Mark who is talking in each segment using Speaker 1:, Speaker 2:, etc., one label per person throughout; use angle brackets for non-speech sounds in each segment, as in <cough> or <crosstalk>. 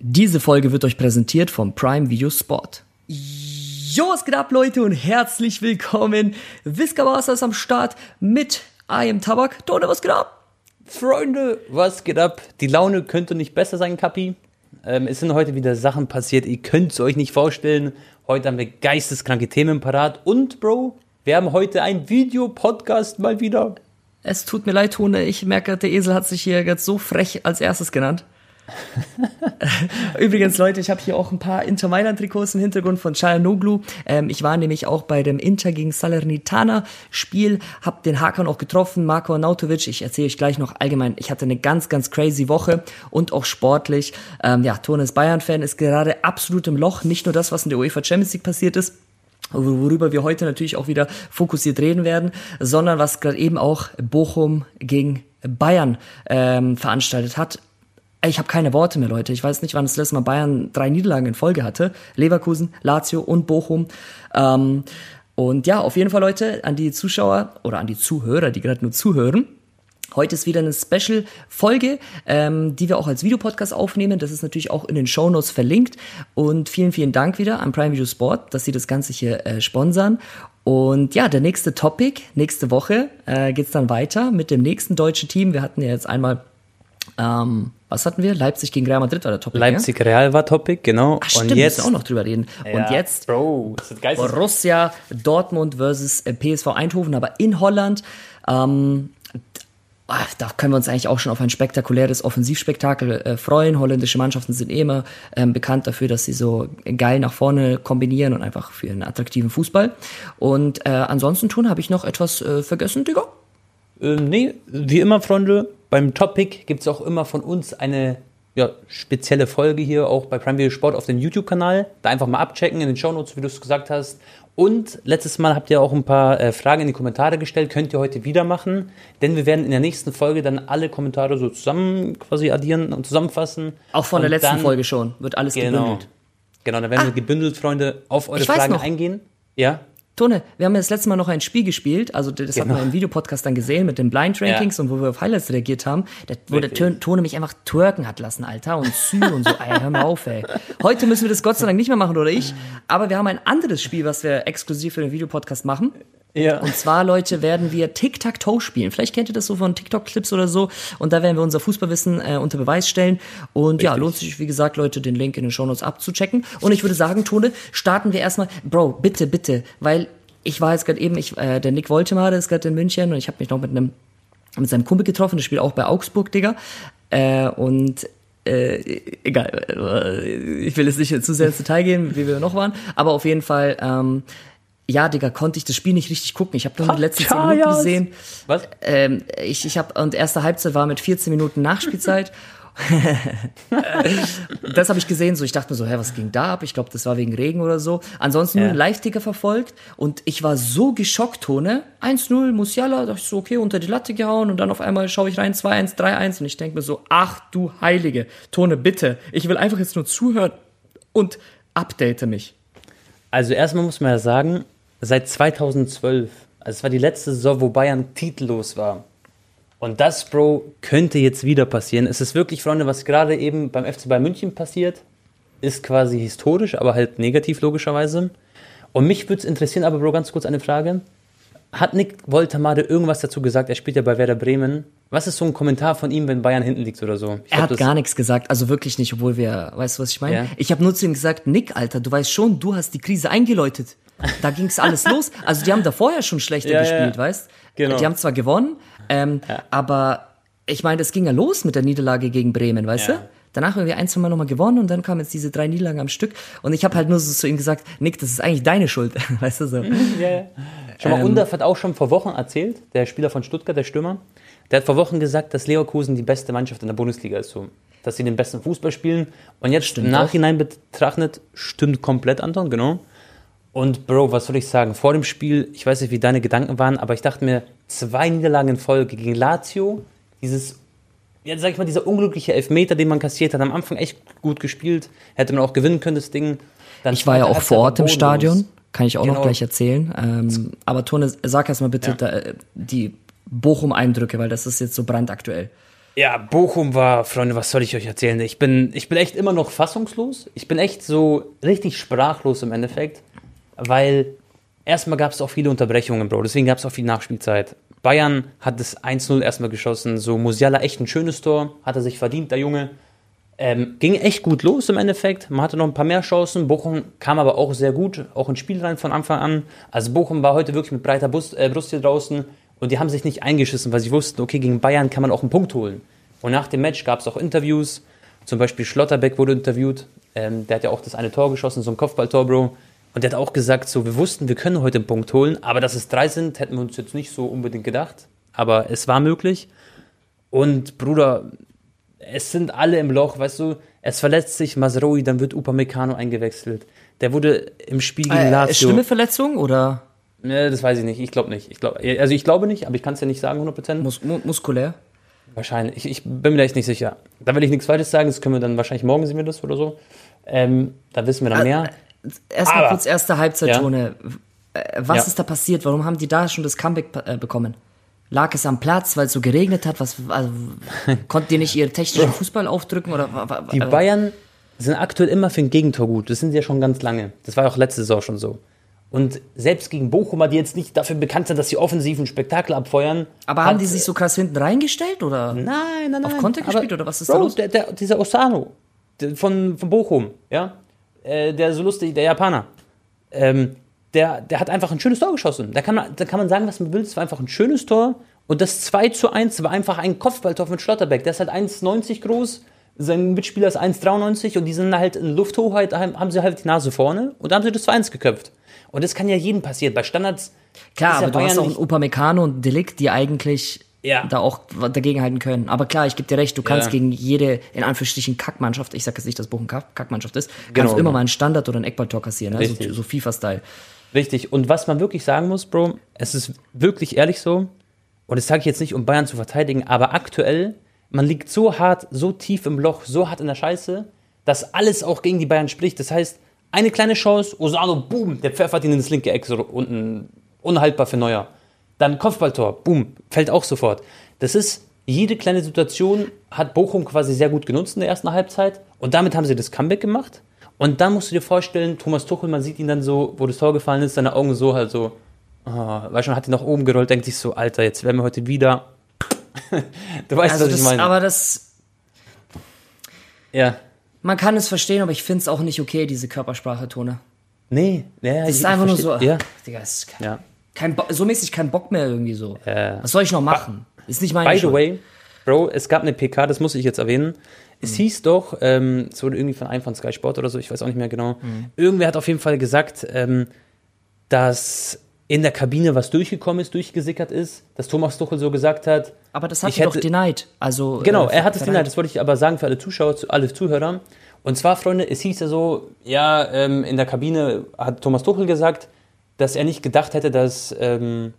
Speaker 1: Diese Folge wird euch präsentiert vom Prime Video Sport. Jo, was geht ab, Leute, und herzlich willkommen. Whisker Masters am Start mit I am Tabak. Tone, was geht ab?
Speaker 2: Freunde, was geht ab? Die Laune könnte nicht besser sein, Kapi. Ähm, es sind heute wieder Sachen passiert, ihr könnt es euch nicht vorstellen. Heute haben wir geisteskranke Themen parat. Und, Bro, wir haben heute einen Videopodcast mal wieder.
Speaker 1: Es tut mir leid, Tone. Ich merke, der Esel hat sich hier jetzt so frech als erstes genannt. <laughs> Übrigens, Leute, ich habe hier auch ein paar Inter Mailand-Trikots im Hintergrund von Chayanoglu. Ähm, ich war nämlich auch bei dem Inter gegen Salernitana Spiel, habe den Hakan auch getroffen, Marko Arnautovic. Ich erzähle euch gleich noch allgemein. Ich hatte eine ganz, ganz crazy Woche und auch sportlich. Ähm, ja, Tone Bayern-Fan, ist gerade absolut im Loch. Nicht nur das, was in der UEFA Champions League passiert ist, worüber wir heute natürlich auch wieder fokussiert reden werden, sondern was gerade eben auch Bochum gegen Bayern ähm, veranstaltet hat. Ich habe keine Worte mehr, Leute. Ich weiß nicht, wann das letzte Mal Bayern drei Niederlagen in Folge hatte. Leverkusen, Lazio und Bochum. Ähm, und ja, auf jeden Fall, Leute, an die Zuschauer oder an die Zuhörer, die gerade nur zuhören. Heute ist wieder eine Special-Folge, ähm, die wir auch als Videopodcast aufnehmen. Das ist natürlich auch in den Show Notes verlinkt. Und vielen, vielen Dank wieder an Prime Video Sport, dass sie das Ganze hier äh, sponsern. Und ja, der nächste Topic, nächste Woche äh, geht's dann weiter mit dem nächsten deutschen Team. Wir hatten ja jetzt einmal ähm, was hatten wir? Leipzig gegen Real Madrid war der Topic.
Speaker 2: Leipzig Real war Topic, genau.
Speaker 1: Ach, stimmt, und jetzt auch noch drüber reden.
Speaker 2: Ja,
Speaker 1: und jetzt
Speaker 2: Bro, ist.
Speaker 1: Borussia Dortmund versus äh, PSV Eindhoven, aber in Holland. Ähm, ah, da können wir uns eigentlich auch schon auf ein spektakuläres Offensivspektakel äh, freuen. Holländische Mannschaften sind eh immer ähm, bekannt dafür, dass sie so geil nach vorne kombinieren und einfach für einen attraktiven Fußball. Und äh, ansonsten tun habe ich noch etwas äh, vergessen, Digga?
Speaker 2: Äh, nee, wie immer, Freunde, beim Topic gibt es auch immer von uns eine ja, spezielle Folge hier, auch bei Prime Video Sport auf dem YouTube-Kanal. Da einfach mal abchecken in den Shownotes, wie du es gesagt hast. Und letztes Mal habt ihr auch ein paar äh, Fragen in die Kommentare gestellt, könnt ihr heute wieder machen, denn wir werden in der nächsten Folge dann alle Kommentare so zusammen quasi addieren und zusammenfassen.
Speaker 1: Auch von
Speaker 2: und
Speaker 1: der letzten
Speaker 2: dann,
Speaker 1: Folge schon, wird alles
Speaker 2: genau,
Speaker 1: gebündelt.
Speaker 2: Genau, dann werden
Speaker 1: Ah.
Speaker 2: wir gebündelt, Freunde, auf eure Fragen
Speaker 1: noch.
Speaker 2: eingehen. Ja,
Speaker 1: Tone, wir haben ja das letzte Mal noch ein Spiel gespielt, also das
Speaker 2: Genau.
Speaker 1: haben wir im Videopodcast dann gesehen mit den Blind Rankings und wo wir auf Highlights reagiert haben, der, wo der Tone mich einfach twerken hat lassen, Alter, und Sü und so, ey, hör mal auf, ey. Heute müssen wir das Gott sei Dank nicht mehr machen, oder ich, aber wir haben ein anderes Spiel, was wir exklusiv für den Videopodcast machen.
Speaker 2: ja.
Speaker 1: Und zwar, Leute, werden wir Tic-Tac-Toe spielen. Vielleicht kennt ihr das so von TikTok-Clips oder so. Und da werden wir unser Fußballwissen äh, unter Beweis stellen. Und ja,
Speaker 2: Richtig.
Speaker 1: lohnt sich, wie gesagt, Leute, den Link in den Shownotes abzuchecken. Und ich würde sagen, Tone, starten wir erstmal. Bro, bitte, bitte, weil ich war jetzt gerade eben, ich, äh, der Nick Woltemade ist gerade in München und ich habe mich noch mit einem mit seinem Kumpel getroffen, der spielt auch bei Augsburg, Digga. Äh, und äh, egal, äh, ich will jetzt nicht zu sehr ins Detail gehen, wie wir noch waren, aber auf jeden Fall, ähm, ja, Digga, konnte ich das Spiel nicht richtig gucken. Ich habe nur die letzten 10 Minuten gesehen.
Speaker 2: Was?
Speaker 1: Ähm, ich ich habe und erste Halbzeit war mit 14 Minuten Nachspielzeit. <laughs> <laughs> das habe ich gesehen, so ich dachte mir so, hä, was ging da ab? Ich glaube, das war wegen Regen oder so. Ansonsten nur
Speaker 2: Ja.
Speaker 1: den Live-Ticker verfolgt und ich war so geschockt, Tone. 1-0, Musiala, dachte ich so, okay, unter die Latte gehauen und dann auf einmal schaue ich rein, 2-1, 3-1 und ich denke mir so, ach du Heilige, Tone, bitte, ich will einfach jetzt nur zuhören und update mich.
Speaker 2: Also erstmal muss man ja sagen, seit 2012, also es war die letzte Saison, wo Bayern titellos war. Und das, Bro, könnte jetzt wieder passieren. Es ist wirklich, Freunde, was gerade eben beim FC Bayern München passiert, ist quasi historisch, aber halt negativ logischerweise. Und mich würde es interessieren, aber Bro, ganz kurz eine Frage. Hat Nick Woltermade irgendwas dazu gesagt? Er spielt ja bei Werder Bremen. Was ist so ein Kommentar von ihm, wenn Bayern hinten liegt oder so? Ich
Speaker 1: Er hat gar nichts gesagt, also wirklich nicht, obwohl wir, weißt du, was ich meine?
Speaker 2: Ja.
Speaker 1: Ich habe nur zu ihm gesagt, Nick, Alter, du weißt schon, du hast die Krise eingeläutet. Da ging's alles <laughs> los. Also die haben da vorher schon schlechter
Speaker 2: ja,
Speaker 1: gespielt,
Speaker 2: ja.
Speaker 1: weißt?
Speaker 2: Genau.
Speaker 1: Die haben zwar gewonnen, ähm, aber ich meine, es ging ja los mit der Niederlage gegen Bremen, weißt
Speaker 2: Ja.
Speaker 1: du? Danach haben wir ein, zwei Mal nochmal gewonnen und dann kamen jetzt diese drei Niederlagen am Stück. Und ich habe halt nur so zu ihm gesagt, Nick, das ist eigentlich deine Schuld, <laughs> weißt du so.
Speaker 2: Ja, ja. Schon mal,
Speaker 1: Ähm,
Speaker 2: Undaf hat auch schon vor Wochen erzählt, der Spieler von Stuttgart, der Stürmer, der hat vor Wochen gesagt, dass Leverkusen die beste Mannschaft in der Bundesliga ist, so. Dass sie den besten Fußball spielen. Und jetzt
Speaker 1: Stimmt
Speaker 2: im Nachhinein betrachtet, stimmt komplett, Anton, genau. Und Bro, was soll ich sagen? Vor dem Spiel, ich weiß nicht, wie deine Gedanken waren, aber ich dachte mir, zwei Niederlagen in Folge gegen Lazio, dieses, ja, sag ich mal, dieser unglückliche Elfmeter, den man kassiert hat, am Anfang echt gut gespielt, hätte man auch gewinnen können, das Ding. Dann
Speaker 1: Ich war ja auch vor Ort im. Stadion, kann ich auch noch
Speaker 2: Genau.
Speaker 1: gleich erzählen. Ähm, aber Tone, sag erst mal bitte
Speaker 2: Ja.
Speaker 1: da, äh, die Bochum-Eindrücke, weil das ist jetzt so brandaktuell.
Speaker 2: Ja, Bochum war, Freunde, was soll ich euch erzählen? Ich bin, ich bin echt immer noch fassungslos. Ich bin echt so richtig sprachlos im Endeffekt, weil erstmal gab es auch viele Unterbrechungen, Bro. Deswegen gab es auch viel Nachspielzeit. Bayern hat das 1-0 erstmal geschossen. So Musiala echt ein schönes Tor, hat er sich verdient, der Junge. Ähm, ging echt gut los im Endeffekt. Man hatte noch ein paar mehr Chancen. Bochum kam aber auch sehr gut, auch ins Spiel rein von Anfang an. Also Bochum war heute wirklich mit breiter Brust, äh, Brust hier draußen und die haben sich nicht eingeschissen, weil sie wussten, okay, gegen Bayern kann man auch einen Punkt holen. Und nach dem Match gab es auch Interviews. Zum Beispiel Schlotterbeck wurde interviewt. Ähm, der hat ja auch das eine Tor geschossen, so ein Kopfballtor, Bro. Und der hat auch gesagt, so, wir wussten, wir können heute einen Punkt holen, aber dass es drei sind, hätten wir uns jetzt nicht so unbedingt gedacht. Aber es war möglich. Und Bruder, es sind alle im Loch, weißt du, es verletzt sich Masroi, dann wird Upamecano eingewechselt. Der wurde im Spiel gegen
Speaker 1: Äh,
Speaker 2: Lazio.
Speaker 1: schlimme Verletzung oder
Speaker 2: Ne, das weiß ich nicht. Ich glaube nicht. Ich glaub, also ich glaube nicht, aber ich kann es ja nicht sagen 100%.
Speaker 1: mus mu muskulär?
Speaker 2: Wahrscheinlich. Ich, ich bin mir da echt nicht sicher. Da will ich nichts Falsches sagen. Das können wir dann wahrscheinlich morgen sehen wir das oder so. Ähm, da wissen wir dann mehr.
Speaker 1: Erstmal kurz erste Halbzeit,
Speaker 2: Ja.
Speaker 1: Äh, Was
Speaker 2: Ja.
Speaker 1: ist da passiert? Warum haben die da schon das Comeback äh, bekommen? Lag es am Platz, weil es so geregnet hat? Was, also, <laughs> konnten die nicht ihren technischen Fußball aufdrücken? Oder,
Speaker 2: Die
Speaker 1: äh,
Speaker 2: Bayern sind aktuell immer für ein Gegentor gut. Das sind sie ja schon ganz lange. Das war ja auch letzte Saison schon so. Und selbst gegen Bochumer, die jetzt nicht dafür bekannt sind, dass sie offensiv ein Spektakel abfeuern.
Speaker 1: aber haben die sich so krass hinten reingestellt? Oder?
Speaker 2: Nein, nein, nein.
Speaker 1: Auf Konter gespielt oder was ist da
Speaker 2: Bro,
Speaker 1: los?
Speaker 2: Der, der, dieser Osano von, von Bochum, ja, äh, der so lustig, der Japaner, ähm, der, der hat einfach ein schönes Tor geschossen. Da kann, man, da kann man sagen, was man will. Es war einfach ein schönes Tor. Und das 2 zu 1 war einfach ein Kopfballtor von Schlotterbeck. Der ist halt 1,90 groß. Sein Mitspieler ist 1,93 und die sind halt in Lufthoheit, haben haben sie halt die Nase vorne und da haben sie das 2-1 geköpft. Und das kann ja jedem passieren. Bei Standards.
Speaker 1: Klar,
Speaker 2: ist ja
Speaker 1: aber du hast
Speaker 2: Bayern
Speaker 1: auch einen
Speaker 2: nicht-
Speaker 1: Upamecano und Delikt, die eigentlich
Speaker 2: Ja.
Speaker 1: da auch dagegenhalten können. Aber klar, ich gebe dir recht, du kannst
Speaker 2: Ja.
Speaker 1: gegen jede, in Anführungsstrichen, Kackmannschaft, ich sage jetzt nicht, dass Bochum Kack- Kackmannschaft ist, kannst
Speaker 2: Genau.
Speaker 1: du immer mal einen Standard oder ein Eckballtor kassieren, ne? so, so FIFA-Style.
Speaker 2: Richtig. Und was man wirklich sagen muss, Bro, es ist wirklich ehrlich so, und das sage ich jetzt nicht, um Bayern zu verteidigen, aber aktuell, man liegt so hart, so tief im Loch, so hart in der Scheiße, dass alles auch gegen die Bayern spricht. Das heißt, eine kleine Chance, Osano, boom, der pfeffert ihn ins linke Eck, so unten, unhaltbar für Neuer. Dann Kopfballtor, boom, fällt auch sofort. Das ist, jede kleine Situation hat Bochum quasi sehr gut genutzt in der ersten Halbzeit und damit haben sie das Comeback gemacht. Und dann musst du dir vorstellen, Thomas Tuchel, man sieht ihn dann so, wo das Tor gefallen ist, seine Augen so halt so, oh, weißt schon, hat ihn nach oben gerollt, denkt sich so, Alter, jetzt werden wir heute wieder. <laughs> du weißt,
Speaker 1: Also
Speaker 2: was
Speaker 1: das,
Speaker 2: ich meine.
Speaker 1: aber das,
Speaker 2: ja.
Speaker 1: man kann es verstehen, aber ich finde es auch nicht okay, diese Körpersprache-Tone.
Speaker 2: Nee, ja,
Speaker 1: Das ist einfach nur so,
Speaker 2: Ja,
Speaker 1: Digga, ist kein,
Speaker 2: ja.
Speaker 1: Kein Bo so mäßig kein Bock mehr irgendwie so.
Speaker 2: Ja.
Speaker 1: Was soll ich noch machen? Ist nicht meine
Speaker 2: By the
Speaker 1: Schuld.
Speaker 2: way, Bro, es gab eine PK, das muss ich jetzt erwähnen. Es hieß doch, ähm, es wurde irgendwie von einem von Sky Sport oder so, ich weiß auch nicht mehr genau. Irgendwer hat auf jeden Fall gesagt, ähm, dass in der Kabine was durchgekommen ist, durchgesickert ist, dass Thomas Tuchel so gesagt hat.
Speaker 1: Aber das hat
Speaker 2: Ich
Speaker 1: er doch
Speaker 2: hätte-
Speaker 1: denied. Also,
Speaker 2: Genau,
Speaker 1: äh,
Speaker 2: er hat es denied, das wollte ich aber sagen für alle Zuschauer, zu- alle Zuhörer. Und zwar, Freunde, es hieß ja so, ja, ähm, in der Kabine hat Thomas Tuchel gesagt, dass er nicht gedacht hätte, dass ähm,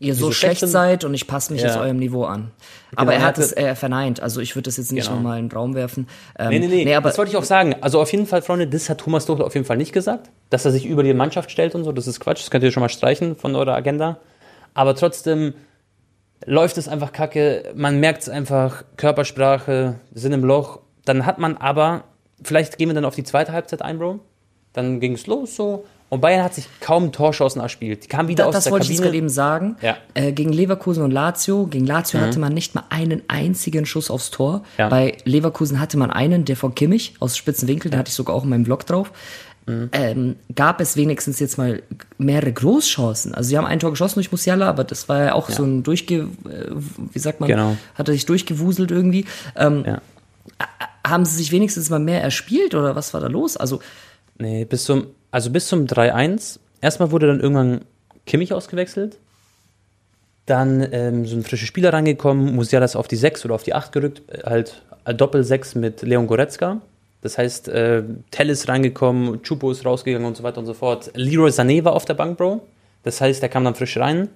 Speaker 1: ihr so schlecht
Speaker 2: schlechten-
Speaker 1: seid und ich passe mich
Speaker 2: Ja.
Speaker 1: jetzt eurem Niveau an. Aber
Speaker 2: er
Speaker 1: er hat es äh, verneint. Also ich würde das jetzt nicht
Speaker 2: Genau.
Speaker 1: nochmal in den Raum werfen. Ähm,
Speaker 2: Nee, nee, nee,
Speaker 1: aber
Speaker 2: das wollte ich auch sagen. Also auf jeden Fall, Freunde, das hat Thomas Tuchel auf jeden Fall nicht gesagt, dass er sich über die Mannschaft stellt und so. Das ist Quatsch, das könnt ihr schon mal streichen von eurer Agenda. Aber trotzdem läuft es einfach kacke. Man merkt es einfach, Körpersprache, Sinn im Loch. Dann hat man aber, vielleicht gehen wir dann auf die zweite Halbzeit ein, Bro. Dann ging es los so. Und Bayern hat sich kaum Torschancen erspielt. Die kamen wieder
Speaker 1: da,
Speaker 2: aus
Speaker 1: das
Speaker 2: der
Speaker 1: wollte ich jetzt gerade
Speaker 2: Kabine.
Speaker 1: eben sagen.
Speaker 2: Ja.
Speaker 1: Äh, gegen Leverkusen und Lazio. Gegen Lazio hatte man nicht mal einen einzigen Schuss aufs Tor.
Speaker 2: Ja.
Speaker 1: Bei Leverkusen hatte man einen, der von Kimmich aus spitzen Winkel, den hatte ich sogar auch in meinem Blog drauf.
Speaker 2: Mhm.
Speaker 1: Ähm, gab es wenigstens jetzt mal mehrere Großchancen. Also sie haben ein Tor geschossen durch Musiala, aber das war ja auch so ein durchge, äh, wie sagt man,
Speaker 2: Genau.
Speaker 1: hat er sich durchgewuselt irgendwie. Ähm,
Speaker 2: Ja.
Speaker 1: haben sie sich wenigstens mal mehr erspielt oder was war da los? Also
Speaker 2: Nee, bis zum, also bis zum 3-1. Erstmal wurde dann irgendwann Kimmich ausgewechselt. Dann ähm, so ein frischer Spieler reingekommen. Musiala ist auf die 6 oder auf die 8 gerückt. äh, Halt äh, Doppel-6 mit Leon Goretzka. Das heißt, äh, Tell ist reingekommen, Chupo ist rausgegangen und so weiter und so fort. Leroy Sané war auf der Bank, Bro. Das heißt, der kam dann frisch rein.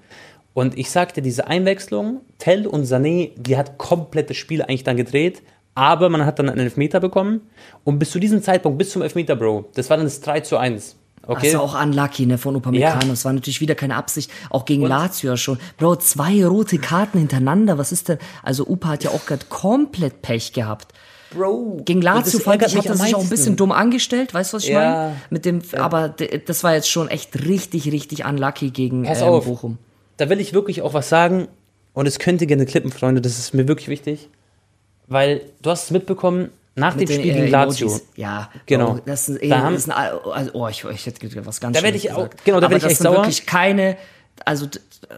Speaker 2: Und ich sagte, diese Einwechslung, Tell und Sané, die hat komplett das Spiel eigentlich dann gedreht. Aber man hat dann einen Elfmeter bekommen. Und bis zu diesem Zeitpunkt, bis zum Elfmeter, Bro, das war dann das 3 zu 1. Okay.
Speaker 1: Das war auch unlucky, ne, von Upamecano.
Speaker 2: Ja.
Speaker 1: Das war natürlich wieder keine Absicht. Auch gegen Lazio ja schon. Bro, zwei rote Karten hintereinander. Was ist denn? Also Upa hat ja auch gerade komplett Pech gehabt.
Speaker 2: Bro.
Speaker 1: Gegen Lazio fand ich, hat er sich auch ein bisschen dumm angestellt, weißt du, was ich
Speaker 2: Ja.
Speaker 1: meine? Mit dem, aber das war jetzt schon echt richtig, richtig unlucky gegen
Speaker 2: Pass
Speaker 1: ähm. Bochum.
Speaker 2: Da will ich wirklich auch was sagen. Und es könnte gerne klippen, Freunde. Das ist mir wirklich wichtig. Weil du hast es mitbekommen, nach
Speaker 1: Mit
Speaker 2: dem Spiel
Speaker 1: äh,
Speaker 2: gegen Lazio.
Speaker 1: Emojis. Ja,
Speaker 2: Genau.
Speaker 1: Bro, das ist,
Speaker 2: Da
Speaker 1: eh,
Speaker 2: haben-
Speaker 1: das ist ein, also, oh, ich, ich hätte was ganz
Speaker 2: Da werd
Speaker 1: Schlimmes
Speaker 2: ich auch- genau, da
Speaker 1: Aber
Speaker 2: werd ich echt sauer.
Speaker 1: wirklich keine, also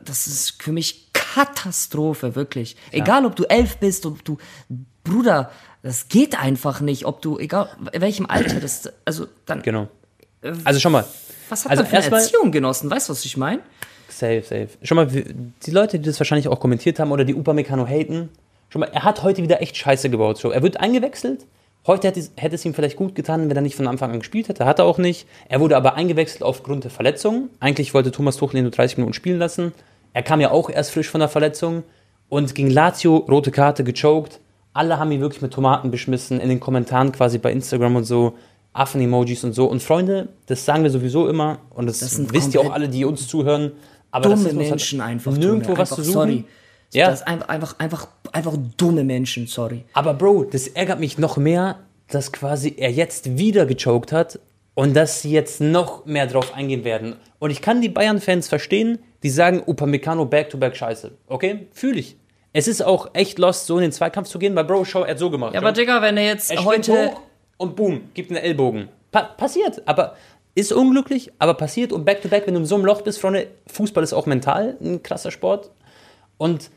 Speaker 1: das ist für mich Katastrophe, wirklich. Egal, ob du elf bist, ob du, Bruder, das geht einfach nicht, ob du, egal in welchem Alter, das, also dann,
Speaker 2: Genau. Also schon mal.
Speaker 1: was hat
Speaker 2: also
Speaker 1: man für eine Erziehung genossen, weißt du, was ich meine?
Speaker 2: Safe, safe. Schon mal, die Leute, die das wahrscheinlich auch kommentiert haben oder die Upamecano haten, schon mal, er hat heute wieder echt Scheiße gebaut. So, er wird eingewechselt. Heute hätte es, hätte es ihm vielleicht gut getan, wenn er nicht von Anfang an gespielt hätte. Hat er auch nicht. Er wurde aber eingewechselt aufgrund der Verletzung. Eigentlich wollte Thomas Tuchel ihn nur 30 Minuten spielen lassen. Er kam ja auch erst frisch von der Verletzung. Und gegen Lazio, rote Karte, gechoked. Alle haben ihn wirklich mit Tomaten beschmissen. In den Kommentaren quasi bei Instagram und so. Affen-Emojis und so. Und Freunde, das sagen wir sowieso immer. Und das,
Speaker 1: Das
Speaker 2: wisst ihr auch alle, die uns zuhören. Aber
Speaker 1: Dumme Menschen einfach.
Speaker 2: Nirgendwo was
Speaker 1: einfach,
Speaker 2: zu suchen.
Speaker 1: Sorry.
Speaker 2: Ja.
Speaker 1: Das einfach, einfach, einfach, einfach dumme Menschen, sorry.
Speaker 2: Aber Bro, das ärgert mich noch mehr, dass quasi er jetzt wieder gechoked hat und dass sie jetzt noch mehr drauf eingehen werden. Und ich kann die Bayern-Fans verstehen, die sagen, Upamecano back-to-back scheiße. Okay? Fühle ich. Es ist auch echt lost, so in den Zweikampf zu gehen, weil Bro, schau, er hat so gemacht.
Speaker 1: Ja, aber
Speaker 2: schau.
Speaker 1: Digga, wenn er jetzt
Speaker 2: er
Speaker 1: heute,
Speaker 2: und boom, gibt einen Ellbogen. Pa passiert, aber ist unglücklich, aber passiert und back-to-back, wenn du in so einem Loch bist, Freunde, Fußball ist auch mental ein krasser Sport. Und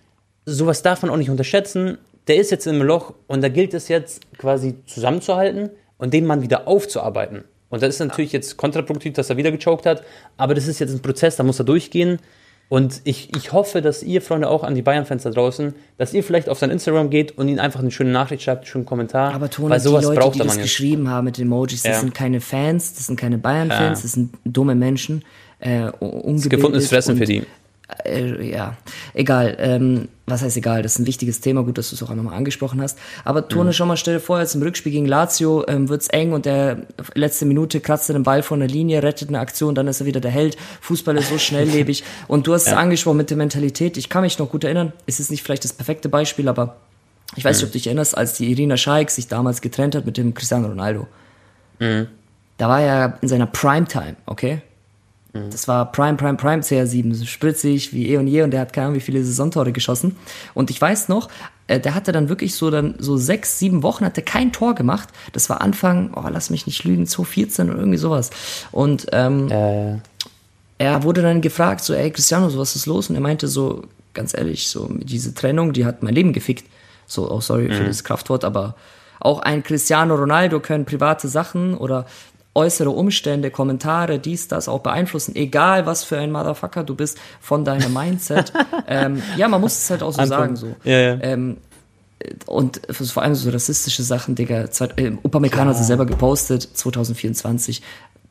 Speaker 2: sowas darf man auch nicht unterschätzen. Der ist jetzt im Loch und da gilt es jetzt quasi zusammenzuhalten und den Mann wieder aufzuarbeiten. Und das ist natürlich jetzt kontraproduktiv, dass er wieder gechoked hat, aber das ist jetzt ein Prozess, da muss er durchgehen. Und ich, ich hoffe, dass ihr, Freunde, auch an die Bayern-Fans da draußen, dass ihr vielleicht auf sein Instagram geht und ihnen einfach eine schöne Nachricht schreibt, einen schönen Kommentar.
Speaker 1: aber Tone,
Speaker 2: weil
Speaker 1: die
Speaker 2: sowas
Speaker 1: Leute,
Speaker 2: braucht
Speaker 1: die das geschrieben haben mit Emojis, das
Speaker 2: Ja.
Speaker 1: sind keine Fans, das sind keine Bayern-Fans,
Speaker 2: Ja.
Speaker 1: das sind dumme Menschen. Äh, ungebildet
Speaker 2: Gefundenes Fressen für die.
Speaker 1: Äh, ja, egal. Ähm, was heißt egal? Das ist ein wichtiges Thema. Gut, dass du es auch einmal mal angesprochen hast. Aber Tone,
Speaker 2: Mhm.
Speaker 1: schon mal stell dir vor, jetzt im Rückspiel gegen Lazio ähm, wird's eng und der letzte Minute kratzt er den Ball von der Linie, rettet eine Aktion, dann ist er wieder der Held. Fußball ist so schnelllebig. <laughs> und du hast es angesprochen mit der Mentalität. Ich kann mich noch gut erinnern. Es ist nicht vielleicht das perfekte Beispiel, aber ich weiß nicht, ob du dich erinnerst, als die Irina Scheik sich damals getrennt hat mit dem Cristiano Ronaldo. Da war er in seiner Primetime, okay? Das war Prime, Prime, Prime CR7, so spritzig wie eh und je und der hat keine Ahnung, wie viele Saisontore geschossen. Und ich weiß noch, äh, der hatte dann wirklich so dann so sechs, sieben Wochen, hat er kein Tor gemacht. Das war Anfang, oh, lass mich nicht lügen, 2014 oder irgendwie sowas. Und ähm,
Speaker 2: Äh,
Speaker 1: er wurde dann gefragt, so, ey Cristiano, so was ist los? Und er meinte so, ganz ehrlich, so diese Trennung, die hat mein Leben gefickt. So, oh sorry für das Kraftwort, aber auch ein Cristiano Ronaldo können private Sachen oder äußere Umstände, Kommentare, dies, das auch beeinflussen, egal was für ein Motherfucker du bist von deinem Mindset. <laughs> ähm, ja, man muss es halt auch so
Speaker 2: Antwort.
Speaker 1: sagen, so.
Speaker 2: Ja, ja.
Speaker 1: Ähm, und vor allem so rassistische Sachen, Digga. Äh, Upamecano hat sie selber gepostet, 2024.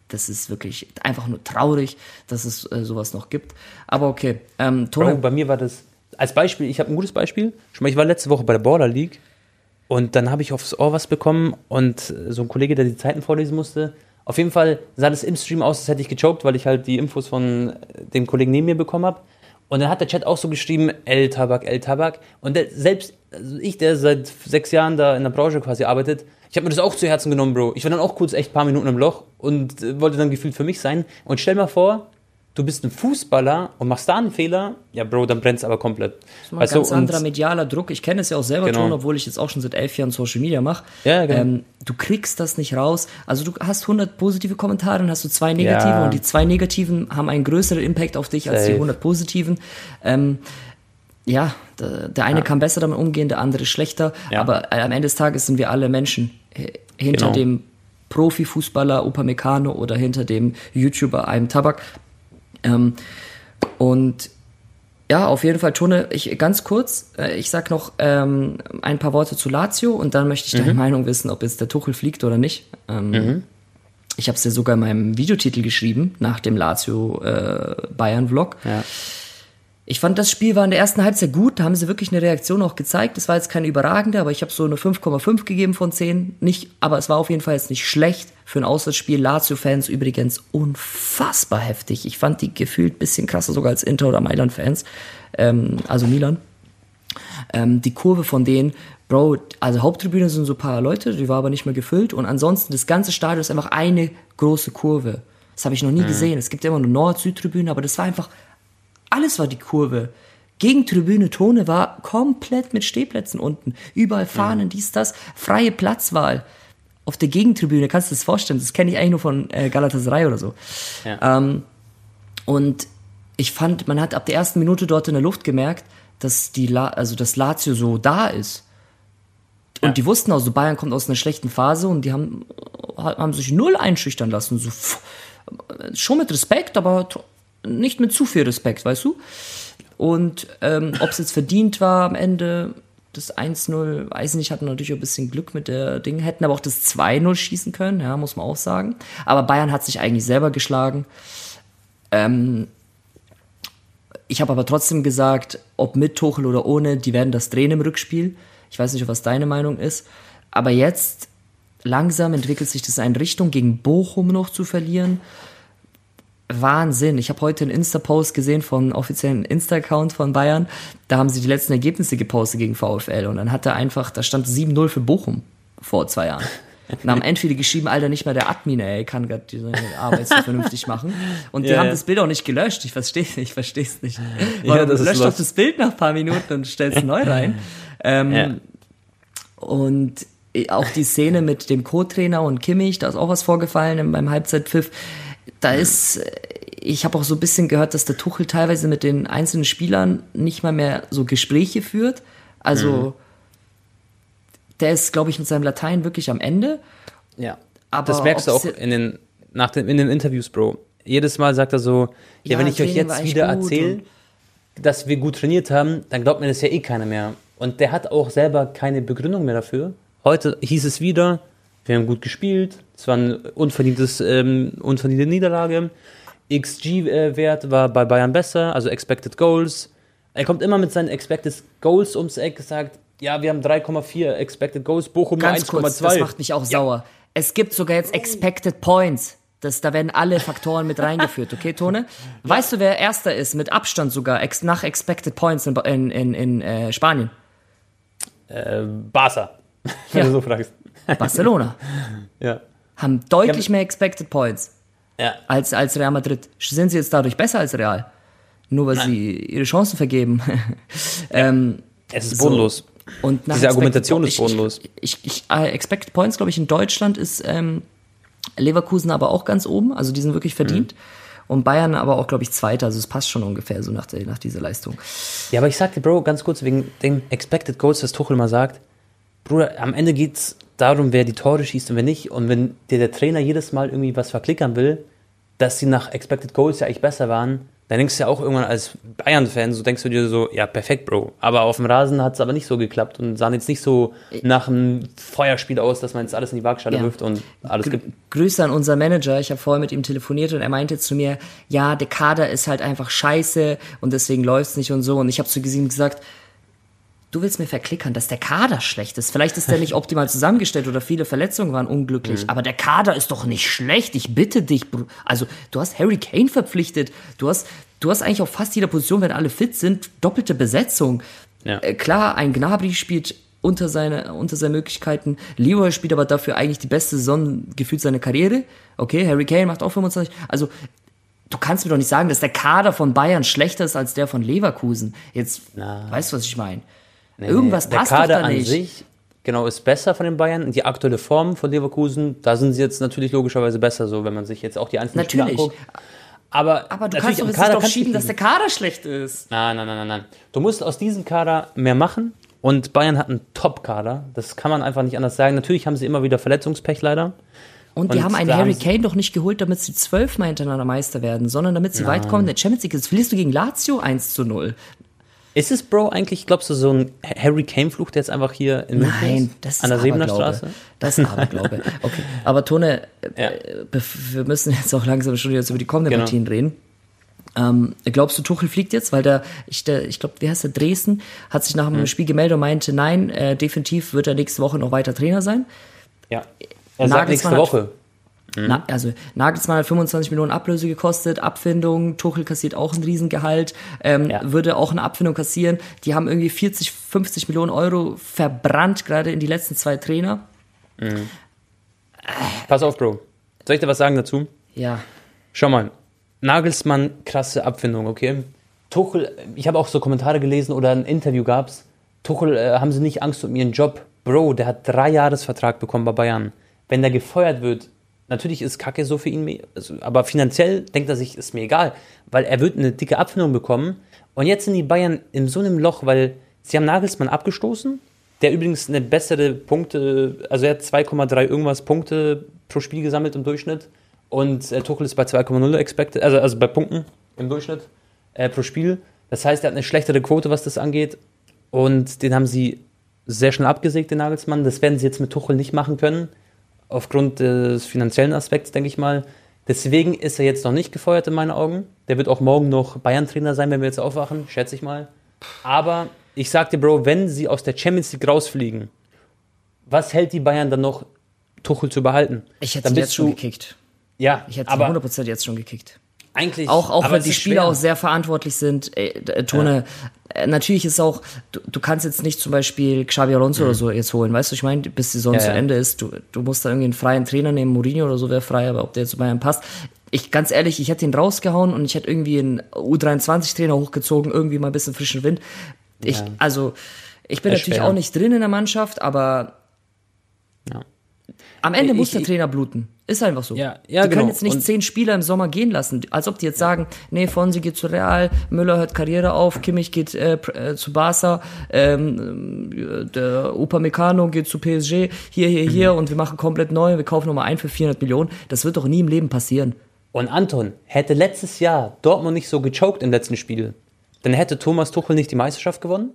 Speaker 1: Das ist wirklich einfach nur traurig, dass es äh, sowas noch gibt. Aber okay, ähm,
Speaker 2: Bro, bei mir war das, als Beispiel, ich habe ein gutes Beispiel. Ich war letzte Woche bei der Baller League und dann habe ich aufs Ohr was bekommen und so ein Kollege, der die Zeiten vorlesen musste. Auf jeden Fall sah das im Stream aus, als hätte ich gechoked, weil ich halt die Infos von äh, dem Kollegen neben mir bekommen habe. Und dann hat der Chat auch so geschrieben, El Tabak, El Tabak. Und der, selbst also ich, der seit sechs Jahren da in der Branche quasi arbeitet, ich habe mir das auch zu Herzen genommen, Bro. Ich war dann auch kurz echt ein paar Minuten im Loch und äh, wollte dann gefühlt für mich sein. Und stell mal vor, du bist ein Fußballer und machst da einen Fehler, ja, Bro, dann brennt's aber komplett.
Speaker 1: das ist mal ein ganz anderer medialer Druck. Ich kenne es ja auch selber,
Speaker 2: Genau.
Speaker 1: Tone, obwohl ich jetzt auch schon seit elf Jahren Social Media mache.
Speaker 2: Ja, genau.
Speaker 1: ähm, du kriegst das nicht raus. Also du hast 100 positive Kommentare, dann hast du zwei negative
Speaker 2: Ja.
Speaker 1: und die zwei negativen haben einen größeren Impact auf dich als die
Speaker 2: Safe.
Speaker 1: 100 positiven. Ähm, ja, der, der eine kann besser damit umgehen, der andere schlechter.
Speaker 2: Ja.
Speaker 1: Aber äh, am Ende des Tages sind wir alle Menschen. H- Hinter
Speaker 2: Genau.
Speaker 1: dem Profifußballer Upamecano oder hinter dem YouTuber einem Tabak. Ähm, und ja, auf jeden Fall, Tone, ich, ganz kurz, äh, ich sag noch ähm, ein paar Worte zu Lazio und dann möchte ich deine Meinung wissen, ob jetzt der Tuchel fliegt oder nicht. Ähm, Ich habe es ja sogar in meinem Videotitel geschrieben, nach dem Lazio-Bayern-Vlog.
Speaker 2: Ja.
Speaker 1: ich fand, das Spiel war in der ersten Halbzeit gut. Da haben sie wirklich eine Reaktion auch gezeigt. Das war jetzt keine überragende, aber ich habe so eine 5,5 gegeben von 10. Nicht, aber es war auf jeden Fall jetzt nicht schlecht für ein Auswärtsspiel. Lazio-Fans übrigens unfassbar heftig. Ich fand die gefühlt bisschen krasser sogar als Inter- oder Mailand-Fans. Ähm, also Milan. Ähm, die Kurve von denen, Bro, also Haupttribüne sind so ein paar Leute, die war aber nicht mehr gefüllt. Und ansonsten, das ganze Stadion ist einfach eine große Kurve. Das habe ich noch nie mhm. gesehen. Es gibt immer nur Nord-Süd-Tribüne, aber das war einfach alles war die Kurve. Gegentribüne Tone war komplett mit Stehplätzen unten. Überall Fahnen, mhm. dies, das. Freie Platzwahl. Auf der Gegentribüne, kannst du dir das vorstellen? Das kenne ich eigentlich nur von äh, Galatasaray oder so. Ja. Ähm, und ich fand, man hat ab der ersten Minute dort in der Luft gemerkt, dass die La also das Lazio so da ist. Und ja. die wussten auch, so Bayern kommt aus einer schlechten Phase und die haben, haben sich null einschüchtern lassen. So, pff, schon mit Respekt, aber nicht mit zu viel Respekt, weißt du? Und ähm, ob es jetzt verdient war am Ende, das 1-0, weiß nicht, hatten natürlich ein bisschen Glück mit der Ding, hätten aber auch das 2-0 schießen können, ja, muss man auch sagen. Aber Bayern hat sich eigentlich selber geschlagen. Ähm, ich habe aber trotzdem gesagt, ob mit Tuchel oder ohne, die werden das drehen im Rückspiel. Ich weiß nicht, was deine Meinung ist. Aber jetzt langsam entwickelt sich das in Richtung, gegen Bochum noch zu verlieren. Wahnsinn. Ich habe heute einen Insta-Post gesehen vom offiziellen Insta-Account von Bayern. Da haben sie die letzten Ergebnisse gepostet gegen VfL und dann hat er einfach, da stand 7-0 für Bochum vor zwei Jahren. Und haben <laughs> entweder geschrieben, Alter, nicht mal der Admin, ey, kann gerade diese Arbeit so vernünftig machen. Und die ja, haben ja. das Bild auch nicht gelöscht. Ich verstehe es nicht, ich verstehe es nicht. Ja, das löscht doch das Bild nach ein paar Minuten und stellst neu rein. Ähm, ja. Und auch die Szene mit dem Co-Trainer und Kimmich, da ist auch was vorgefallen beim Halbzeitpfiff da ist, ich habe auch so ein bisschen gehört, dass der Tuchel teilweise mit den einzelnen Spielern nicht mal mehr so Gespräche führt. Also mhm. der ist, glaube ich, mit seinem Latein wirklich am Ende.
Speaker 2: Ja. Aber das merkst du auch in den, nach den, in den Interviews, Bro. Jedes Mal sagt er so, ja, ja wenn ich euch jetzt wieder erzähle, dass wir gut trainiert haben, dann glaubt mir das ja eh keiner mehr. Und der hat auch selber keine Begründung mehr dafür. Heute hieß es wieder, wir haben gut gespielt. Es war ein unverdientes, ähm, unverdiente Niederlage. XG-Wert war bei Bayern besser, also Expected Goals. Er kommt immer mit seinen Expected Goals ums Eck, sagt, ja, wir haben 3,4 Expected Goals, Bochum nur 1,2.
Speaker 1: Das macht mich auch ja. sauer. Es gibt sogar jetzt Expected Points. Das, da werden alle Faktoren mit reingeführt, okay, Tone? <laughs> Weißt du, wer Erster ist, mit Abstand sogar, ex, nach Expected Points in, in, in, in äh, Spanien?
Speaker 2: Äh, Barca, <laughs> wenn ja. du so fragst.
Speaker 1: Barcelona.
Speaker 2: ja.
Speaker 1: Haben deutlich mehr Expected Points ja. als, als Real Madrid. Sind sie jetzt dadurch besser als Real? Nur weil Nein. sie ihre Chancen vergeben. <laughs>
Speaker 2: ähm, es ist bodenlos. So. Und Diese Argumentation ist bodenlos.
Speaker 1: Ich, ich, ich, uh, Expected Points, glaube ich, in Deutschland ist ähm, Leverkusen aber auch ganz oben. Also die sind wirklich verdient. Mhm. Und Bayern aber auch, glaube ich, Zweiter. Also es passt schon ungefähr so nach, der, nach dieser Leistung.
Speaker 2: Ja, aber ich sagte, Bro, ganz kurz wegen dem Expected Goals, das Tuchel mal sagt. Bruder, am Ende geht es darum, wer die Tore schießt und wer nicht. Und wenn dir der Trainer jedes Mal irgendwie was verklickern will, dass sie nach Expected Goals ja eigentlich besser waren, dann denkst du ja auch irgendwann als Bayern-Fan, so denkst du dir so, ja, perfekt, Bro. Aber auf dem Rasen hat es aber nicht so geklappt und sah jetzt nicht so nach einem Feuerspiel aus, dass man jetzt alles in die Waagschale ja. wirft und alles gibt.
Speaker 1: Grüße an unser Manager. Ich habe vorher mit ihm telefoniert und er meinte zu mir, ja, der Kader ist halt einfach scheiße und deswegen läuft es nicht und so. Und ich habe zu ihm gesagt, du willst mir verklickern, dass der Kader schlecht ist. Vielleicht ist der nicht <laughs> optimal zusammengestellt oder viele Verletzungen waren unglücklich, mhm. aber der Kader ist doch nicht schlecht. Ich bitte dich. Also, du hast Harry Kane verpflichtet. Du hast, du hast eigentlich auf fast jeder Position, wenn alle fit sind, doppelte Besetzung. Ja. Äh, klar, ein Gnabry spielt unter seine, unter seine Möglichkeiten. Leroy spielt aber dafür eigentlich die beste Saison gefühlt seiner Karriere. Okay, Harry Kane macht auch 25. Also, du kannst mir doch nicht sagen, dass der Kader von Bayern schlechter ist als der von Leverkusen. Jetzt, Na. weißt du, was ich meine? Nee, Irgendwas
Speaker 2: nee. passt Der Kader doch da nicht. an sich, genau, ist besser von den Bayern. Die aktuelle Form von Leverkusen, da sind sie jetzt natürlich logischerweise besser, so wenn man sich jetzt auch die einzelnen natürlich. Spiele anguckt.
Speaker 1: Aber, aber du kannst doch jetzt doch schieben, dass der Kader schlecht ist.
Speaker 2: Nein, nein, nein, nein, nein. Du musst aus diesem Kader mehr machen. Und Bayern hat einen Top-Kader. Das kann man einfach nicht anders sagen. Natürlich haben sie immer wieder Verletzungspech leider.
Speaker 1: Und die und haben einen Harry Kane doch nicht geholt, damit sie zwölfmal hintereinander Meister werden, sondern damit sie Nein. weit kommen in der Champions League. Jetzt verlierst du gegen Lazio 1 zu 0.
Speaker 2: Ist es, Bro, eigentlich, glaubst du, so ein Harry Kane-Fluch, der jetzt einfach hier in
Speaker 1: München Nein, das ist an der Sebener Straße? Das ist Aberglaube. Okay, aber Tone, ja. äh, wir müssen jetzt auch langsam schon jetzt über die kommenden genau. Partien reden. Ähm, glaubst du, Tuchel fliegt jetzt? Weil der, ich, der, ich glaube, wie heißt der, Dresden, hat sich nach dem Spiel gemeldet und meinte, nein, äh, definitiv wird er nächste Woche noch weiter Trainer sein.
Speaker 2: Ja. Er sagt nächste
Speaker 1: hat-
Speaker 2: Woche.
Speaker 1: Na, also Nagelsmann hat 25 Millionen Ablöse gekostet, Abfindung, Tuchel kassiert auch ein Riesengehalt, ähm,
Speaker 2: Ja.
Speaker 1: würde auch eine Abfindung kassieren. Die haben irgendwie 40, 50 Millionen Euro verbrannt, gerade in die letzten zwei Trainer.
Speaker 2: Pass auf, Bro. Soll ich dir was sagen dazu?
Speaker 1: Ja.
Speaker 2: Schau mal, Nagelsmann, krasse Abfindung, okay? Tuchel, ich habe auch so Kommentare gelesen oder ein Interview gab's. Tuchel, äh, haben Sie nicht Angst um Ihren Job? Bro, der hat drei Jahresvertrag bekommen bei Bayern. Wenn der gefeuert wird, natürlich ist Kacke so für ihn, also, aber finanziell denkt er sich, ist mir egal, weil er wird eine dicke Abfindung bekommen. Und jetzt sind die Bayern in so einem Loch, weil sie haben Nagelsmann abgestoßen, der übrigens eine bessere Punkte, also er hat 2,3 irgendwas Punkte pro Spiel gesammelt im Durchschnitt. Und äh, Tuchel ist bei 2,0 expected, also, also bei Punkten im Durchschnitt äh, pro Spiel. Das heißt, er hat eine schlechtere Quote, was das angeht. Und den haben sie sehr schnell abgesägt, den Nagelsmann. Das werden sie jetzt mit Tuchel nicht machen können, aufgrund des finanziellen Aspekts, denke ich mal. Deswegen ist er jetzt noch nicht gefeuert in meinen Augen. Der wird auch morgen noch Bayern-Trainer sein, wenn wir jetzt aufwachen, schätze ich mal. Aber ich sag dir, Bro, wenn sie aus der Champions League rausfliegen, was hält die Bayern dann noch, Tuchel zu behalten?
Speaker 1: Ich hätte
Speaker 2: dann
Speaker 1: jetzt schon gekickt.
Speaker 2: Ja,
Speaker 1: Ich hätte
Speaker 2: aber
Speaker 1: 100% jetzt schon gekickt.
Speaker 2: Eigentlich.
Speaker 1: Auch, auch wenn die Spieler
Speaker 2: schwer.
Speaker 1: auch sehr verantwortlich sind. Äh, äh, Tone, äh, natürlich ist auch, du, du kannst jetzt nicht zum Beispiel Xabi Alonso oder so jetzt holen, weißt du, ich meine, bis die Saison
Speaker 2: Mhm. Ja,
Speaker 1: zu
Speaker 2: ja.
Speaker 1: Ende ist, du, du musst da irgendwie einen freien Trainer nehmen, Mourinho oder so wäre frei, aber ob der jetzt zu Bayern passt. Ich, ganz ehrlich, ich hätte ihn rausgehauen und ich hätte irgendwie einen U23-Trainer hochgezogen, irgendwie mal ein bisschen frischen Wind. Ich,
Speaker 2: Ja.
Speaker 1: also, ich bin natürlich
Speaker 2: schwer.
Speaker 1: auch nicht drin in der Mannschaft, aber
Speaker 2: Ja.
Speaker 1: Am Ende
Speaker 2: Ich-
Speaker 1: muss der
Speaker 2: ich-
Speaker 1: Trainer bluten. Ist einfach so.
Speaker 2: Ja, ja,
Speaker 1: die können
Speaker 2: genau.
Speaker 1: jetzt nicht
Speaker 2: Und-
Speaker 1: zehn Spieler im Sommer gehen lassen. Als ob die jetzt sagen, nee, Fonsi geht zu Real, Müller hört Karriere auf, Kimmich geht äh, äh, zu Barca, ähm, äh, der Upamecano geht zu PSG, hier, hier,
Speaker 2: Mhm.
Speaker 1: hier und wir machen komplett neu, wir kaufen nochmal ein für 400 Millionen. Das wird doch nie im Leben passieren.
Speaker 2: Und Anton, hätte letztes Jahr Dortmund nicht so gechoked im letzten Spiel, dann hätte Thomas Tuchel nicht die Meisterschaft gewonnen.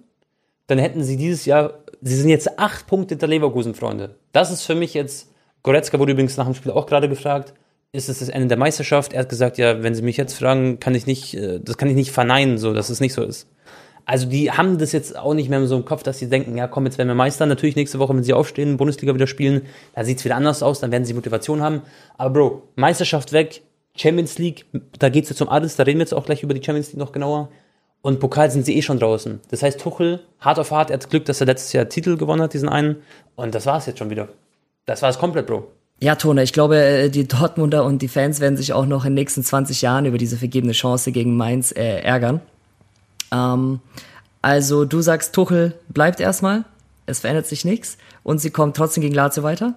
Speaker 2: Dann hätten sie dieses Jahr, sie sind jetzt acht Punkte hinter Leverkusen, Freunde. Das ist für mich jetzt, Goretzka wurde übrigens nach dem Spiel auch gerade gefragt, ist es das Ende der Meisterschaft? Er hat gesagt, ja, wenn Sie mich jetzt fragen, kann ich nicht, äh, das kann ich nicht verneinen, so, dass es nicht so ist. Also die haben das jetzt auch nicht mehr so im Kopf, dass sie denken, ja komm, jetzt werden wir Meister. Natürlich nächste Woche, wenn sie aufstehen, Bundesliga wieder spielen, da sieht's wieder anders aus, dann werden sie Motivation haben. Aber Bro, Meisterschaft weg, Champions League, da geht's jetzt um alles, da reden wir jetzt auch gleich über die Champions League noch genauer. Und Pokal sind sie eh schon draußen. Das heißt, Tuchel, hart auf hart, er hat Glück, dass er letztes Jahr Titel gewonnen hat, diesen einen. Und das war's jetzt schon wieder. Das war's komplett, Bro.
Speaker 1: Ja, Tone, ich glaube, äh, die Dortmunder und die Fans werden sich auch noch in den nächsten 20 Jahren über diese vergebene Chance gegen Mainz äh, ärgern. Ähm, also du sagst, Tuchel bleibt erstmal, es verändert sich nichts und sie kommt trotzdem gegen Lazio weiter.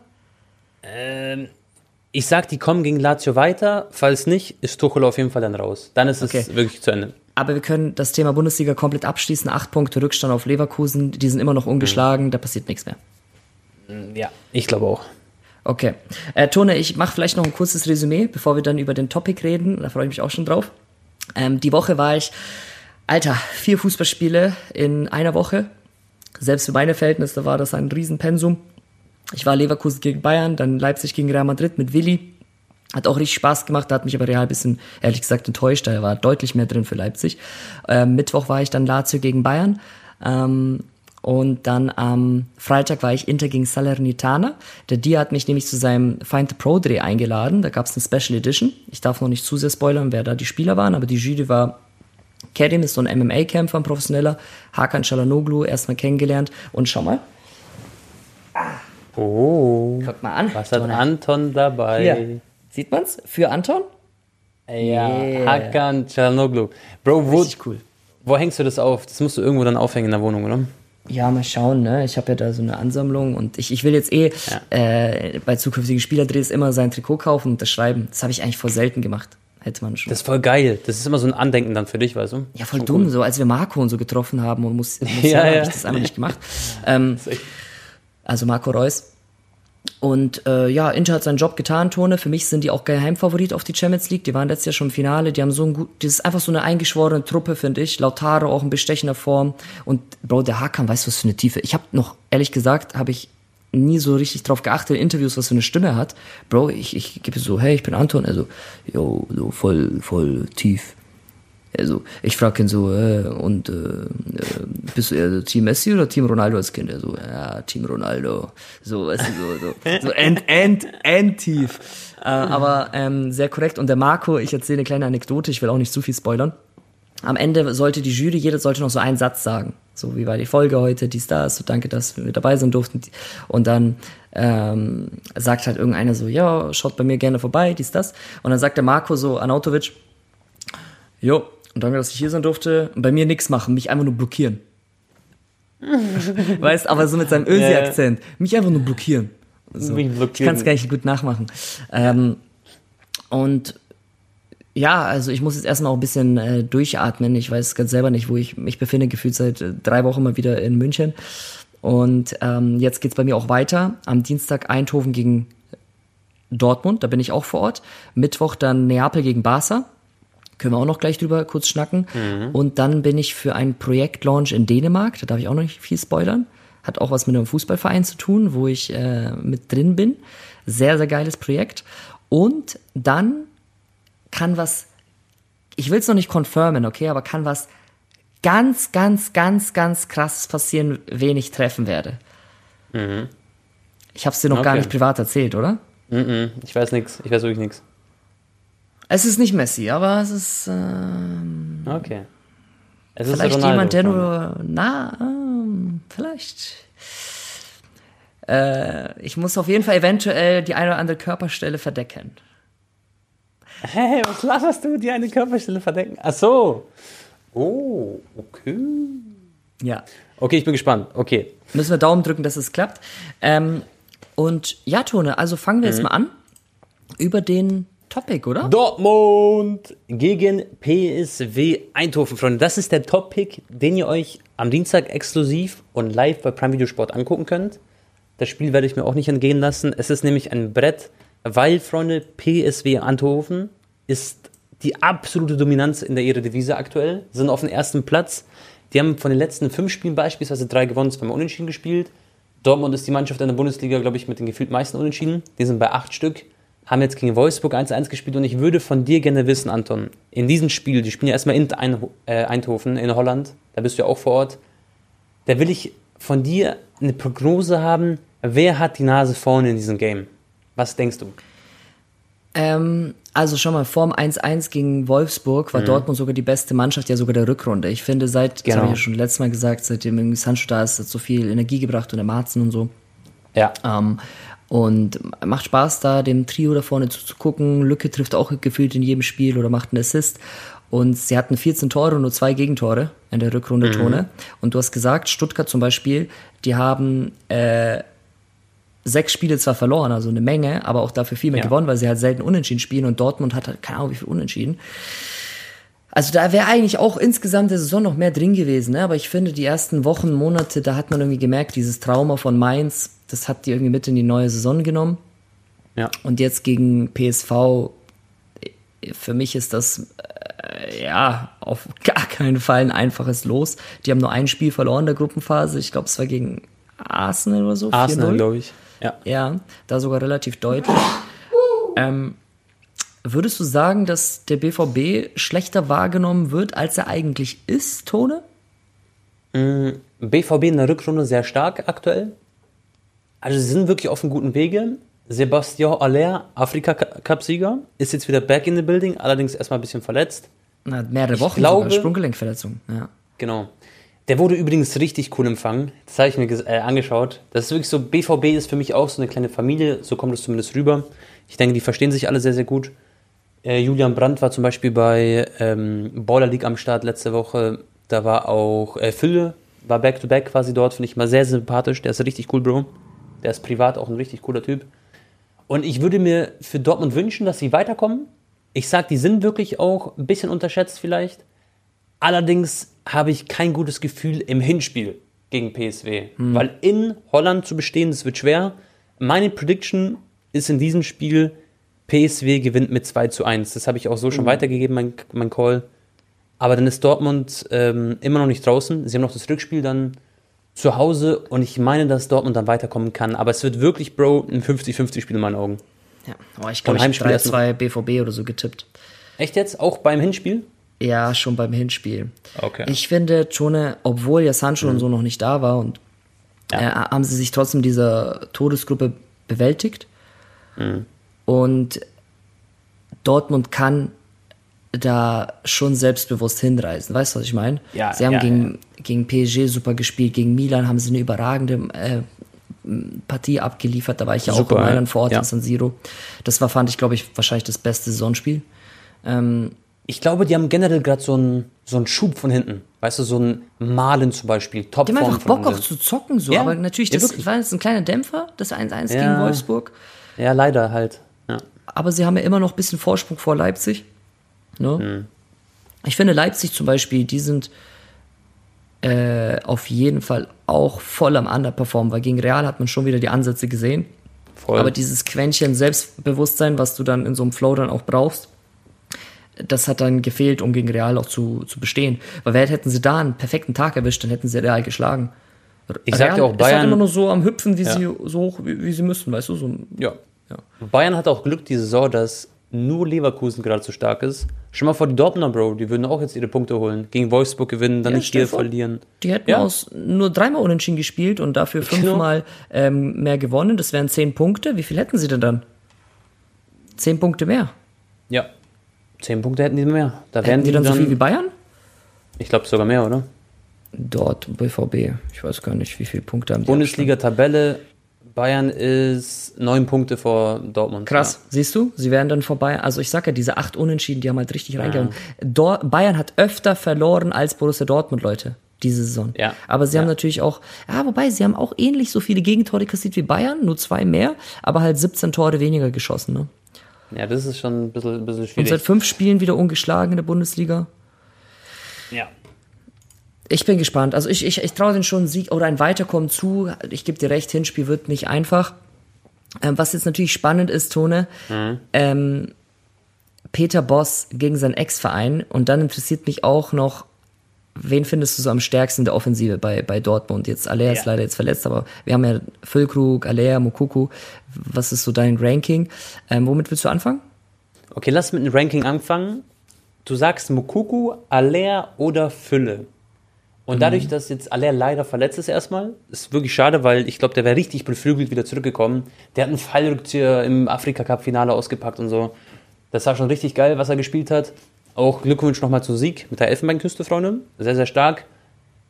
Speaker 2: Ich sag, die kommen gegen Lazio weiter. Falls nicht, ist Tuchel auf jeden Fall dann raus. Dann ist
Speaker 1: Okay.
Speaker 2: es wirklich zu Ende.
Speaker 1: Aber wir können das Thema Bundesliga komplett abschließen. Acht Punkte Rückstand auf Leverkusen, die sind immer noch ungeschlagen, da passiert nichts mehr.
Speaker 2: Ja, ich glaube auch.
Speaker 1: Okay. Äh, Tone, ich mache vielleicht noch ein kurzes Resümee, bevor wir dann über den Topic reden. Da freue ich mich auch schon drauf. Ähm, die Woche war ich, Alter, vier Fußballspiele in einer Woche. Selbst für meine Verhältnisse war das ein Riesenpensum. Ich war Leverkusen gegen Bayern, dann Leipzig gegen Real Madrid mit Willi. Hat auch richtig Spaß gemacht, da hat mich aber Real ein bisschen, ehrlich gesagt, enttäuscht. Da war deutlich mehr drin für Leipzig. Ähm, Mittwoch war ich dann Lazio gegen Bayern. Ähm, und dann am Freitag war ich Inter gegen Salernitana. Der Dia hat mich nämlich zu seinem Find the Pro Dreh eingeladen. Da gab es eine Special Edition. Ich darf noch nicht zu sehr spoilern, wer da die Spieler waren, aber die Jury war Kerim ist so ein MMA-Kämpfer, ein professioneller. Hakan Çalhanoğlu erstmal kennengelernt. Und schau mal,
Speaker 2: Oh.
Speaker 1: guck mal an.
Speaker 2: Was hat. Anton dabei?
Speaker 1: Hier. Sieht man's? Für Anton?
Speaker 2: Ja,
Speaker 1: Yeah.
Speaker 2: Hakan Çalhanoğlu. Bro, wo,
Speaker 1: cool.
Speaker 2: wo hängst du das auf? Das musst du irgendwo dann aufhängen in der Wohnung, oder?
Speaker 1: Ja, mal schauen, ne? Ich habe ja da so eine Ansammlung und ich, ich will jetzt eh äh, bei zukünftigen Spielerdrehs immer sein Trikot kaufen und unterschreiben. Das habe ich eigentlich vor selten gemacht. Hätte man schon.
Speaker 2: Das ist voll geil. Das ist immer so ein Andenken dann für dich, weißt du?
Speaker 1: ja, voll
Speaker 2: Schon
Speaker 1: dumm,
Speaker 2: cool.
Speaker 1: so als wir Marco und so getroffen haben und muss, muss <laughs>
Speaker 2: Ja,
Speaker 1: ja,
Speaker 2: ja.
Speaker 1: habe ich das einfach nicht gemacht. Ähm, <laughs> also Marco Reus. Und äh, ja, Inter hat seinen Job getan, Tone. Für mich sind die auch Geheimfavorit auf die Champions League. Die waren letztes Jahr schon im Finale. Die haben so ein gut, das ist einfach so eine eingeschworene Truppe, finde ich. Lautaro auch in bestechender Form. Und Bro, der Hakan, weißt du, was für eine Tiefe. Ich habe noch, ehrlich gesagt, habe ich nie so richtig drauf geachtet in Interviews, was für eine Stimme hat. Bro, ich, ich gebe so, hey, ich bin Anton. Also, yo, so voll, voll tief. Also, ich frage ihn so, äh, und äh, äh, bist du eher Team Messi oder Team Ronaldo als Kind? Er so, ja, Team Ronaldo. So, weißt du, so, so, so end, end, end tief. Äh, aber ähm, sehr korrekt. Und der Marco, ich erzähle eine kleine Anekdote, ich will auch nicht zu viel spoilern. Am Ende sollte die Jury, jeder sollte noch so einen Satz sagen. So, wie war die Folge heute, dies, das, so danke, dass wir dabei sein durften. Und dann ähm, sagt halt irgendeiner so, ja, schaut bei mir gerne vorbei, dies, das. Und dann sagt der Marco so, Anautovic, jo, und danke, dass ich hier sein durfte. Bei mir nichts machen, mich einfach nur blockieren. <laughs> weißt, aber so mit seinem Ösi-Akzent. Mich einfach nur blockieren. So. Ich kann es gar nicht gut nachmachen. Ähm, und ja, also ich muss jetzt erstmal auch ein bisschen äh, durchatmen. Ich weiß ganz selber nicht, wo ich mich befinde, gefühlt seit äh, drei Wochen mal wieder in München. Und ähm, jetzt geht's bei mir auch weiter. Am Dienstag Eindhoven gegen Dortmund, da bin ich auch vor Ort. Mittwoch dann Neapel gegen Barca. Können wir auch noch gleich drüber kurz schnacken. Mhm. Und dann bin ich für einen Projektlaunch in Dänemark, da darf ich auch noch nicht viel spoilern. Hat auch was mit einem Fußballverein zu tun, wo ich äh, mit drin bin. Sehr, sehr geiles Projekt. Und dann kann was, ich will es noch nicht confirmen, okay, aber kann was ganz, ganz, ganz, ganz krasses passieren, wen ich treffen werde. Mhm. Ich habe es dir noch okay. gar nicht privat erzählt, oder?
Speaker 2: Mhm. Ich weiß nichts. Ich weiß wirklich nichts.
Speaker 1: Es ist nicht Messi, aber es ist. Ähm,
Speaker 2: okay.
Speaker 1: Es ist vielleicht Ronaldo jemand, der nur. Na, ähm, vielleicht. Äh, ich muss auf jeden Fall eventuell die eine oder andere Körperstelle verdecken.
Speaker 2: Hey, was lacherst du? Die eine Körperstelle verdecken? Ach so. Oh, okay.
Speaker 1: Ja.
Speaker 2: Okay, ich bin gespannt. Okay.
Speaker 1: Müssen wir Daumen drücken, dass es klappt. Ähm, und ja, Tone, also fangen wir mhm. jetzt mal an über den Topic, oder?
Speaker 2: Dortmund gegen PSW Eindhoven, Freunde. Das ist der Topic, den ihr euch am Dienstag exklusiv und live bei Prime Video Sport angucken könnt. Das Spiel werde ich mir auch nicht entgehen lassen. Es ist nämlich ein Brett, weil, Freunde, PSW Eindhoven ist die absolute Dominanz in der Eredivisie aktuell, sind auf dem ersten Platz. Die haben von den letzten fünf Spielen beispielsweise drei gewonnen, zweimal unentschieden gespielt. Dortmund ist die Mannschaft in der Bundesliga, glaube ich, mit den gefühlt meisten Unentschieden. Die sind bei acht Stück haben jetzt gegen Wolfsburg 1-1 gespielt und ich würde von dir gerne wissen, Anton, in diesem Spiel, die spielen ja erstmal in äh, Eindhoven in Holland, da bist du ja auch vor Ort, da will ich von dir eine Prognose haben, wer hat die Nase vorne in diesem Game? Was denkst du?
Speaker 1: Ähm, also schon mal vorm 1-1 gegen Wolfsburg war mhm. Dortmund sogar die beste Mannschaft, ja sogar der Rückrunde. Ich finde, seit, genau. das habe ich ja schon letztes Mal gesagt, seitdem irgendwie Sancho da ist, hat so viel Energie gebracht und der Marzen und so.
Speaker 2: Ja.
Speaker 1: Ähm, und macht Spaß, da dem Trio da vorne zuzugucken. Lücke trifft auch gefühlt in jedem Spiel oder macht einen Assist. Und sie hatten 14 Tore und nur zwei Gegentore in der Rückrunde mhm. Tone. Und du hast gesagt, Stuttgart zum Beispiel, die haben äh, sechs Spiele zwar verloren, also eine Menge, aber auch dafür viel mehr ja. gewonnen, weil sie halt selten unentschieden spielen und Dortmund hat halt keine Ahnung, wie viel unentschieden. Also da wäre eigentlich auch insgesamt der Saison noch mehr drin gewesen, ne? aber ich finde, die ersten Wochen, Monate, da hat man irgendwie gemerkt, dieses Trauma von Mainz, das hat die irgendwie mit in die neue Saison genommen.
Speaker 2: Ja.
Speaker 1: Und jetzt gegen PSV, für mich ist das äh, ja auf <laughs> gar keinen Fall ein einfaches Los. Die haben nur ein Spiel verloren in der Gruppenphase. Ich glaube, es war gegen Arsenal oder so.
Speaker 2: Arsenal, glaube ich.
Speaker 1: Ja. ja, da sogar relativ deutlich. Ähm, würdest du sagen, dass der BVB schlechter wahrgenommen wird, als er eigentlich ist, Tone?
Speaker 2: Mm, BVB in der Rückrunde sehr stark aktuell. Also sie sind wirklich auf einem guten Wege. Sebastian Aller, Afrika-Cup-Sieger, ist jetzt wieder back in the building, allerdings erstmal ein bisschen verletzt.
Speaker 1: Na, mehrere Wochen, ich glaube, Sprunggelenkverletzung. Ja.
Speaker 2: Genau. Der wurde übrigens richtig cool empfangen. Das habe ich mir äh, angeschaut. Das ist wirklich so, BVB ist für mich auch so eine kleine Familie, so kommt es zumindest rüber. Ich denke, die verstehen sich alle sehr, sehr gut. Äh, Julian Brandt war zum Beispiel bei ähm, Baller League am Start letzte Woche. Da war auch äh, Fülle, war back-to-back -back quasi dort, finde ich mal sehr sympathisch. Der ist richtig cool, Bro. Der ist privat auch ein richtig cooler Typ. Und ich würde mir für Dortmund wünschen, dass sie weiterkommen. Ich sag, die sind wirklich auch ein bisschen unterschätzt vielleicht. Allerdings habe ich kein gutes Gefühl im Hinspiel gegen PSW. Hm. Weil in Holland zu bestehen, das wird schwer. Meine Prediction ist in diesem Spiel, PSW gewinnt mit 2 zu 1. Das habe ich auch so schon mhm. weitergegeben, mein, mein Call. Aber dann ist Dortmund ähm, immer noch nicht draußen. Sie haben noch das Rückspiel dann zu Hause und ich meine, dass Dortmund dann weiterkommen kann. Aber es wird wirklich, Bro, ein 50-50-Spiel in meinen Augen.
Speaker 1: Ja, aber ich glaube, ich habe 3-2 BVB oder so getippt.
Speaker 2: Echt jetzt? Auch beim Hinspiel?
Speaker 1: Ja, schon beim Hinspiel.
Speaker 2: Okay.
Speaker 1: Ich finde, Tone, obwohl ja Sancho und so noch nicht da war und äh, haben sie sich trotzdem dieser Todesgruppe bewältigt. Und Dortmund kann da schon selbstbewusst hinreisen. Weißt du, was ich meine?
Speaker 2: Ja,
Speaker 1: sie haben
Speaker 2: ja,
Speaker 1: gegen, gegen PSG super gespielt, gegen Milan haben sie eine überragende äh, Partie abgeliefert. Da war ich ja auch
Speaker 2: Super,
Speaker 1: in Mailand vor Ort
Speaker 2: ja.
Speaker 1: in San Siro. Das war, fand ich, glaube ich, wahrscheinlich das beste Saisonspiel.
Speaker 2: Ich glaube, die haben generell gerade so einen so einen Schub von hinten. Weißt du, so ein Malen zum Beispiel.
Speaker 1: Die haben einfach Bock auch zu zocken, so.
Speaker 2: Ja,
Speaker 1: aber natürlich,
Speaker 2: ja,
Speaker 1: das war jetzt ein kleiner Dämpfer, das 1-1
Speaker 2: Ja.
Speaker 1: gegen Wolfsburg.
Speaker 2: Ja, leider halt. Ja.
Speaker 1: aber sie haben ja immer noch ein bisschen Vorsprung vor Leipzig. Ne?
Speaker 2: Hm.
Speaker 1: Ich finde Leipzig zum Beispiel, die sind äh, auf jeden Fall auch voll am Underperformen, weil gegen Real hat man schon wieder die Ansätze gesehen.
Speaker 2: Voll.
Speaker 1: Aber dieses Quäntchen Selbstbewusstsein, was du dann in so einem Flow dann auch brauchst, das hat dann gefehlt, um gegen Real auch zu, zu bestehen. Weil wer hätten sie da einen perfekten Tag erwischt, dann hätten sie Real geschlagen.
Speaker 2: Ich sag dir auch,
Speaker 1: ist halt
Speaker 2: Bayern-
Speaker 1: immer nur so am Hüpfen, wie
Speaker 2: Ja.
Speaker 1: sie so hoch, wie, wie sie müssen, weißt du? So,
Speaker 2: Ja.
Speaker 1: ja.
Speaker 2: Bayern hat auch Glück diese Saison, dass nur Leverkusen gerade so stark ist. Schon mal vor die Dortmunder, Bro, die würden auch jetzt ihre Punkte holen. Gegen Wolfsburg gewinnen, dann
Speaker 1: Ja,
Speaker 2: nicht hier
Speaker 1: vor.
Speaker 2: verlieren.
Speaker 1: Die hätten
Speaker 2: Ja.
Speaker 1: aus nur dreimal unentschieden gespielt und dafür <laughs>
Speaker 2: Genau.
Speaker 1: fünfmal ähm, mehr gewonnen. Das wären zehn Punkte. Wie viel hätten sie denn dann? Zehn Punkte mehr.
Speaker 2: Ja. Zehn Punkte hätten die mehr. Da
Speaker 1: Hätten
Speaker 2: wären
Speaker 1: die dann so viel wie Bayern?
Speaker 2: Ich glaube sogar mehr, oder?
Speaker 1: Dort, BVB. Ich weiß gar nicht, wie viele Punkte haben die.
Speaker 2: Bundesliga-Tabelle. Bayern ist neun Punkte vor Dortmund.
Speaker 1: Krass, siehst du? Sie wären dann vorbei. Also ich sag ja, diese acht Unentschieden, die haben halt richtig reingehauen. Dor Bayern hat öfter verloren als Borussia Dortmund, Leute, diese Saison.
Speaker 2: Ja.
Speaker 1: Aber sie
Speaker 2: Ja.
Speaker 1: haben natürlich auch, ja, wobei, sie haben auch ähnlich so viele Gegentore kassiert wie Bayern, nur zwei mehr, aber halt 17 Tore weniger geschossen, ne?
Speaker 2: Ja, ja das ist schon ein bisschen, ein bisschen
Speaker 1: Und
Speaker 2: schwierig.
Speaker 1: seit fünf Spielen wieder ungeschlagen in der Bundesliga.
Speaker 2: ja.
Speaker 1: Ich bin gespannt. Also ich, ich, ich traue denen schon einen Sieg oder ein Weiterkommen zu. Ich gebe dir recht, Hinspiel wird nicht einfach. Ähm, was jetzt natürlich spannend ist, Tone, ähm, Peter Boss gegen seinen Ex-Verein. Und dann interessiert mich auch noch, wen findest du so am stärksten in der Offensive bei, bei Dortmund? Jetzt Alea ist
Speaker 2: Ja.
Speaker 1: leider jetzt verletzt, aber wir haben ja Füllkrug, Alea, Mukuku. Was ist so dein Ranking? Ähm, womit willst du anfangen?
Speaker 2: Okay, lass mit dem Ranking anfangen. Du sagst Mukuku, Aller oder Fülle. Und dadurch, dass jetzt Aller leider verletzt ist erstmal, ist wirklich schade, weil ich glaube, der wäre richtig beflügelt wieder zurückgekommen. Der hat einen Fallrückzieher im Afrika-Cup-Finale ausgepackt und so. Das war schon richtig geil, was er gespielt hat. Auch Glückwunsch nochmal zum Sieg mit der Elfenbeinküste, Freunde. Sehr, sehr stark.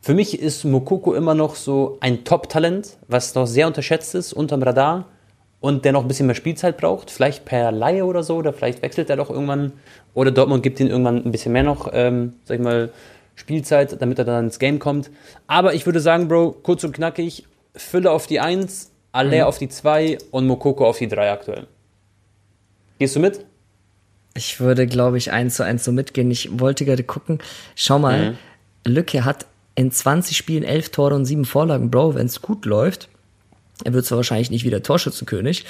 Speaker 2: Für mich ist Mokoko immer noch so ein Top-Talent, was noch sehr unterschätzt ist, unterm Radar und der noch ein bisschen mehr Spielzeit braucht. Vielleicht per Laie oder so, oder vielleicht wechselt er doch irgendwann. Oder Dortmund gibt ihm irgendwann ein bisschen mehr noch, ähm, sag ich mal, Spielzeit, damit er dann ins Game kommt. Aber ich würde sagen, Bro, kurz und knackig, Fülle auf die 1, Aller auf die 2 und Mokoko auf die 3 aktuell. Gehst du mit?
Speaker 1: Ich würde, glaube ich, eins zu eins so mitgehen. Ich wollte gerade gucken. Schau mal, Lücke hat in 20 Spielen 11 Tore und 7 Vorlagen. Bro, wenn es gut läuft, er wird zwar wahrscheinlich nicht wieder Torschützenkönig,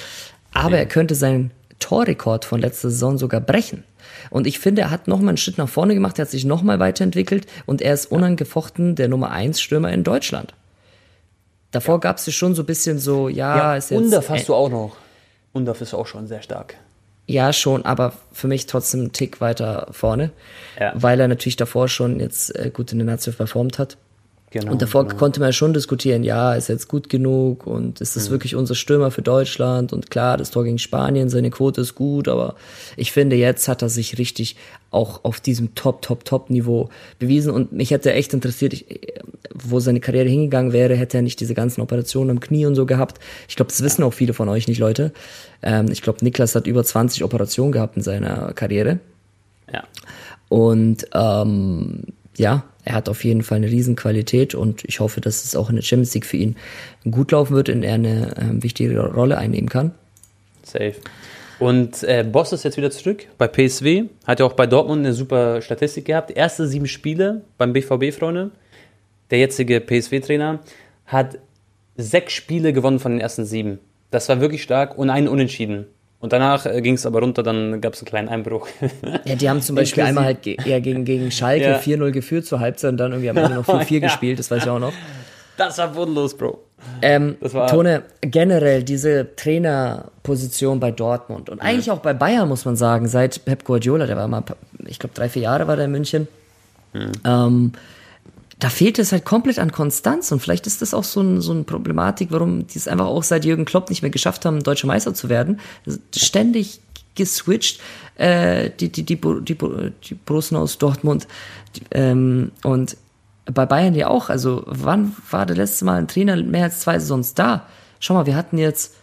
Speaker 1: aber er könnte seinen Torrekord von letzter Saison sogar brechen. Und ich finde, er hat nochmal einen Schritt nach vorne gemacht, er hat sich nochmal weiterentwickelt und er ist unangefochten der Nummer 1 Stürmer in Deutschland. Davor gab es schon so ein bisschen so, ja, ist jetzt.
Speaker 2: Undaf hast du auch noch. Undaf ist auch schon sehr stark.
Speaker 1: Ja, schon, aber für mich trotzdem einen Tick weiter vorne,
Speaker 2: Ja.
Speaker 1: weil er natürlich davor schon jetzt äh, gut in der Nazio performt hat.
Speaker 2: Genau.
Speaker 1: Und davor
Speaker 2: genau.
Speaker 1: konnte man ja schon diskutieren, ja, ist er jetzt gut genug und ist das
Speaker 2: Mhm.
Speaker 1: wirklich unser Stürmer für Deutschland? Und klar, das Tor gegen Spanien, seine Quote ist gut, aber ich finde, jetzt hat er sich richtig auch auf diesem Top, Top, Top-Niveau bewiesen und mich hätte echt interessiert, ich, wo seine Karriere hingegangen wäre, hätte er nicht diese ganzen Operationen am Knie und so gehabt. Ich glaube, das wissen auch viele von euch nicht, Leute. Ähm, ich glaube, Niklas hat über 20 Operationen gehabt in seiner Karriere.
Speaker 2: Ja.
Speaker 1: Und ähm, ja, er hat auf jeden Fall eine Riesenqualität und ich hoffe, dass es auch in der Champions League für ihn gut laufen wird und er eine ähm, wichtige Rolle einnehmen kann.
Speaker 2: Safe. Und äh, Boss ist jetzt wieder zurück bei PSW. Hat ja auch bei Dortmund eine super Statistik gehabt. Erste sieben Spiele beim BVB, Freunde. Der jetzige PSW-Trainer hat sechs Spiele gewonnen von den ersten sieben. Das war wirklich stark und einen Unentschieden. Und danach äh, ging es aber runter, dann gab es einen kleinen Einbruch. <laughs>
Speaker 1: Ja, die haben zum Beispiel einmal halt ge ja, gegen, gegen Schalke
Speaker 2: Ja.
Speaker 1: 4-0 geführt zur Halbzeit und dann irgendwie am Ende noch 4-4 <laughs>
Speaker 2: Ja.
Speaker 1: gespielt, das weiß ich auch noch.
Speaker 2: das war bodenlos, Bro.
Speaker 1: Ähm, Tone, generell diese Trainerposition bei Dortmund und eigentlich auch bei Bayern, muss man sagen, seit Pep Guardiola, der war mal ich glaube, drei, vier Jahre war der in München. Ähm, da fehlt es halt komplett an Konstanz und vielleicht ist das auch so, ein, so eine Problematik, warum die es einfach auch seit Jürgen Klopp nicht mehr geschafft haben, deutscher Meister zu werden. Ständig geswitcht, äh, die, die, die, die, die Borussen aus Dortmund die, ähm, und bei Bayern ja auch. Also wann war der letzte Mal ein Trainer mehr als zwei Saisons da? Schau mal, wir hatten jetzt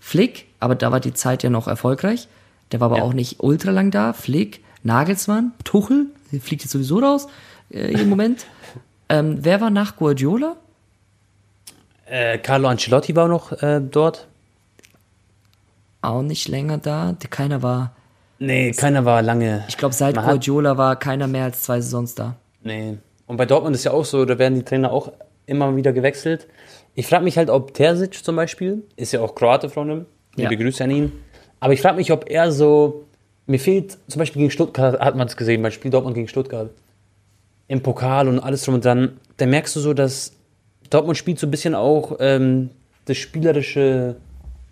Speaker 1: Flick, aber da war die Zeit ja noch erfolgreich. Der war aber
Speaker 2: Ja.
Speaker 1: auch nicht ultra lang da. Flick, Nagelsmann, Tuchel, fliegt jetzt sowieso raus äh, im Moment. <laughs> ähm, wer war nach Guardiola?
Speaker 2: Äh, Carlo Ancelotti war noch äh, dort.
Speaker 1: Auch nicht länger da. Keiner war,
Speaker 2: Nee, keiner war lange.
Speaker 1: ich glaube, seit
Speaker 2: Man hat-
Speaker 1: Guardiola war keiner mehr als zwei Saisons da.
Speaker 2: Nee. Und bei Dortmund ist ja auch so, da werden die Trainer auch immer wieder gewechselt. Ich frage mich halt, ob Terzic zum Beispiel, ist ja auch Kroate, Freunde, liebe
Speaker 1: Ja.
Speaker 2: Grüße an ihn. Aber ich frage mich, ob er so, mir fehlt, zum Beispiel gegen Stuttgart, hat man es gesehen, beim Spiel Dortmund gegen Stuttgart, im Pokal und alles drum und dran, da merkst du so, dass Dortmund spielt so ein bisschen auch ähm, das spielerische,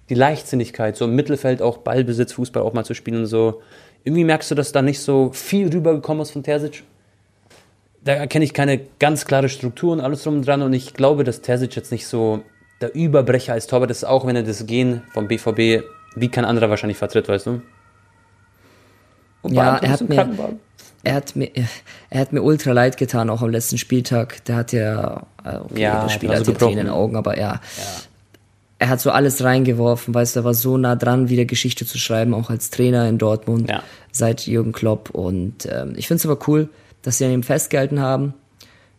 Speaker 2: die Leichtsinnigkeit, so im Mittelfeld auch Ballbesitz, Fußball auch mal zu spielen und so. Irgendwie merkst du, dass da nicht so viel rübergekommen ist von Terzic da erkenne ich keine ganz klare Struktur und alles drum und dran und ich glaube, dass Terzic jetzt nicht so der Überbrecher als Torwart ist, auch wenn er das Gen vom BVB wie kein anderer wahrscheinlich vertritt, weißt du? Und
Speaker 1: Ja, er hat mir-. Er hat mir, er hat mir ultra leid getan, auch am letzten Spieltag. Der hat ja, äh, okay,
Speaker 2: Ja,
Speaker 1: das Spiel
Speaker 2: hat
Speaker 1: hat
Speaker 2: so
Speaker 1: ja Tränen in den Augen, aber er, er hat so alles reingeworfen, weißt du, er war so nah dran, wieder Geschichte zu schreiben, auch als Trainer in Dortmund,
Speaker 2: Ja.
Speaker 1: seit Jürgen Klopp. Und ähm, ich finde es aber cool, dass sie an ihm festgehalten haben.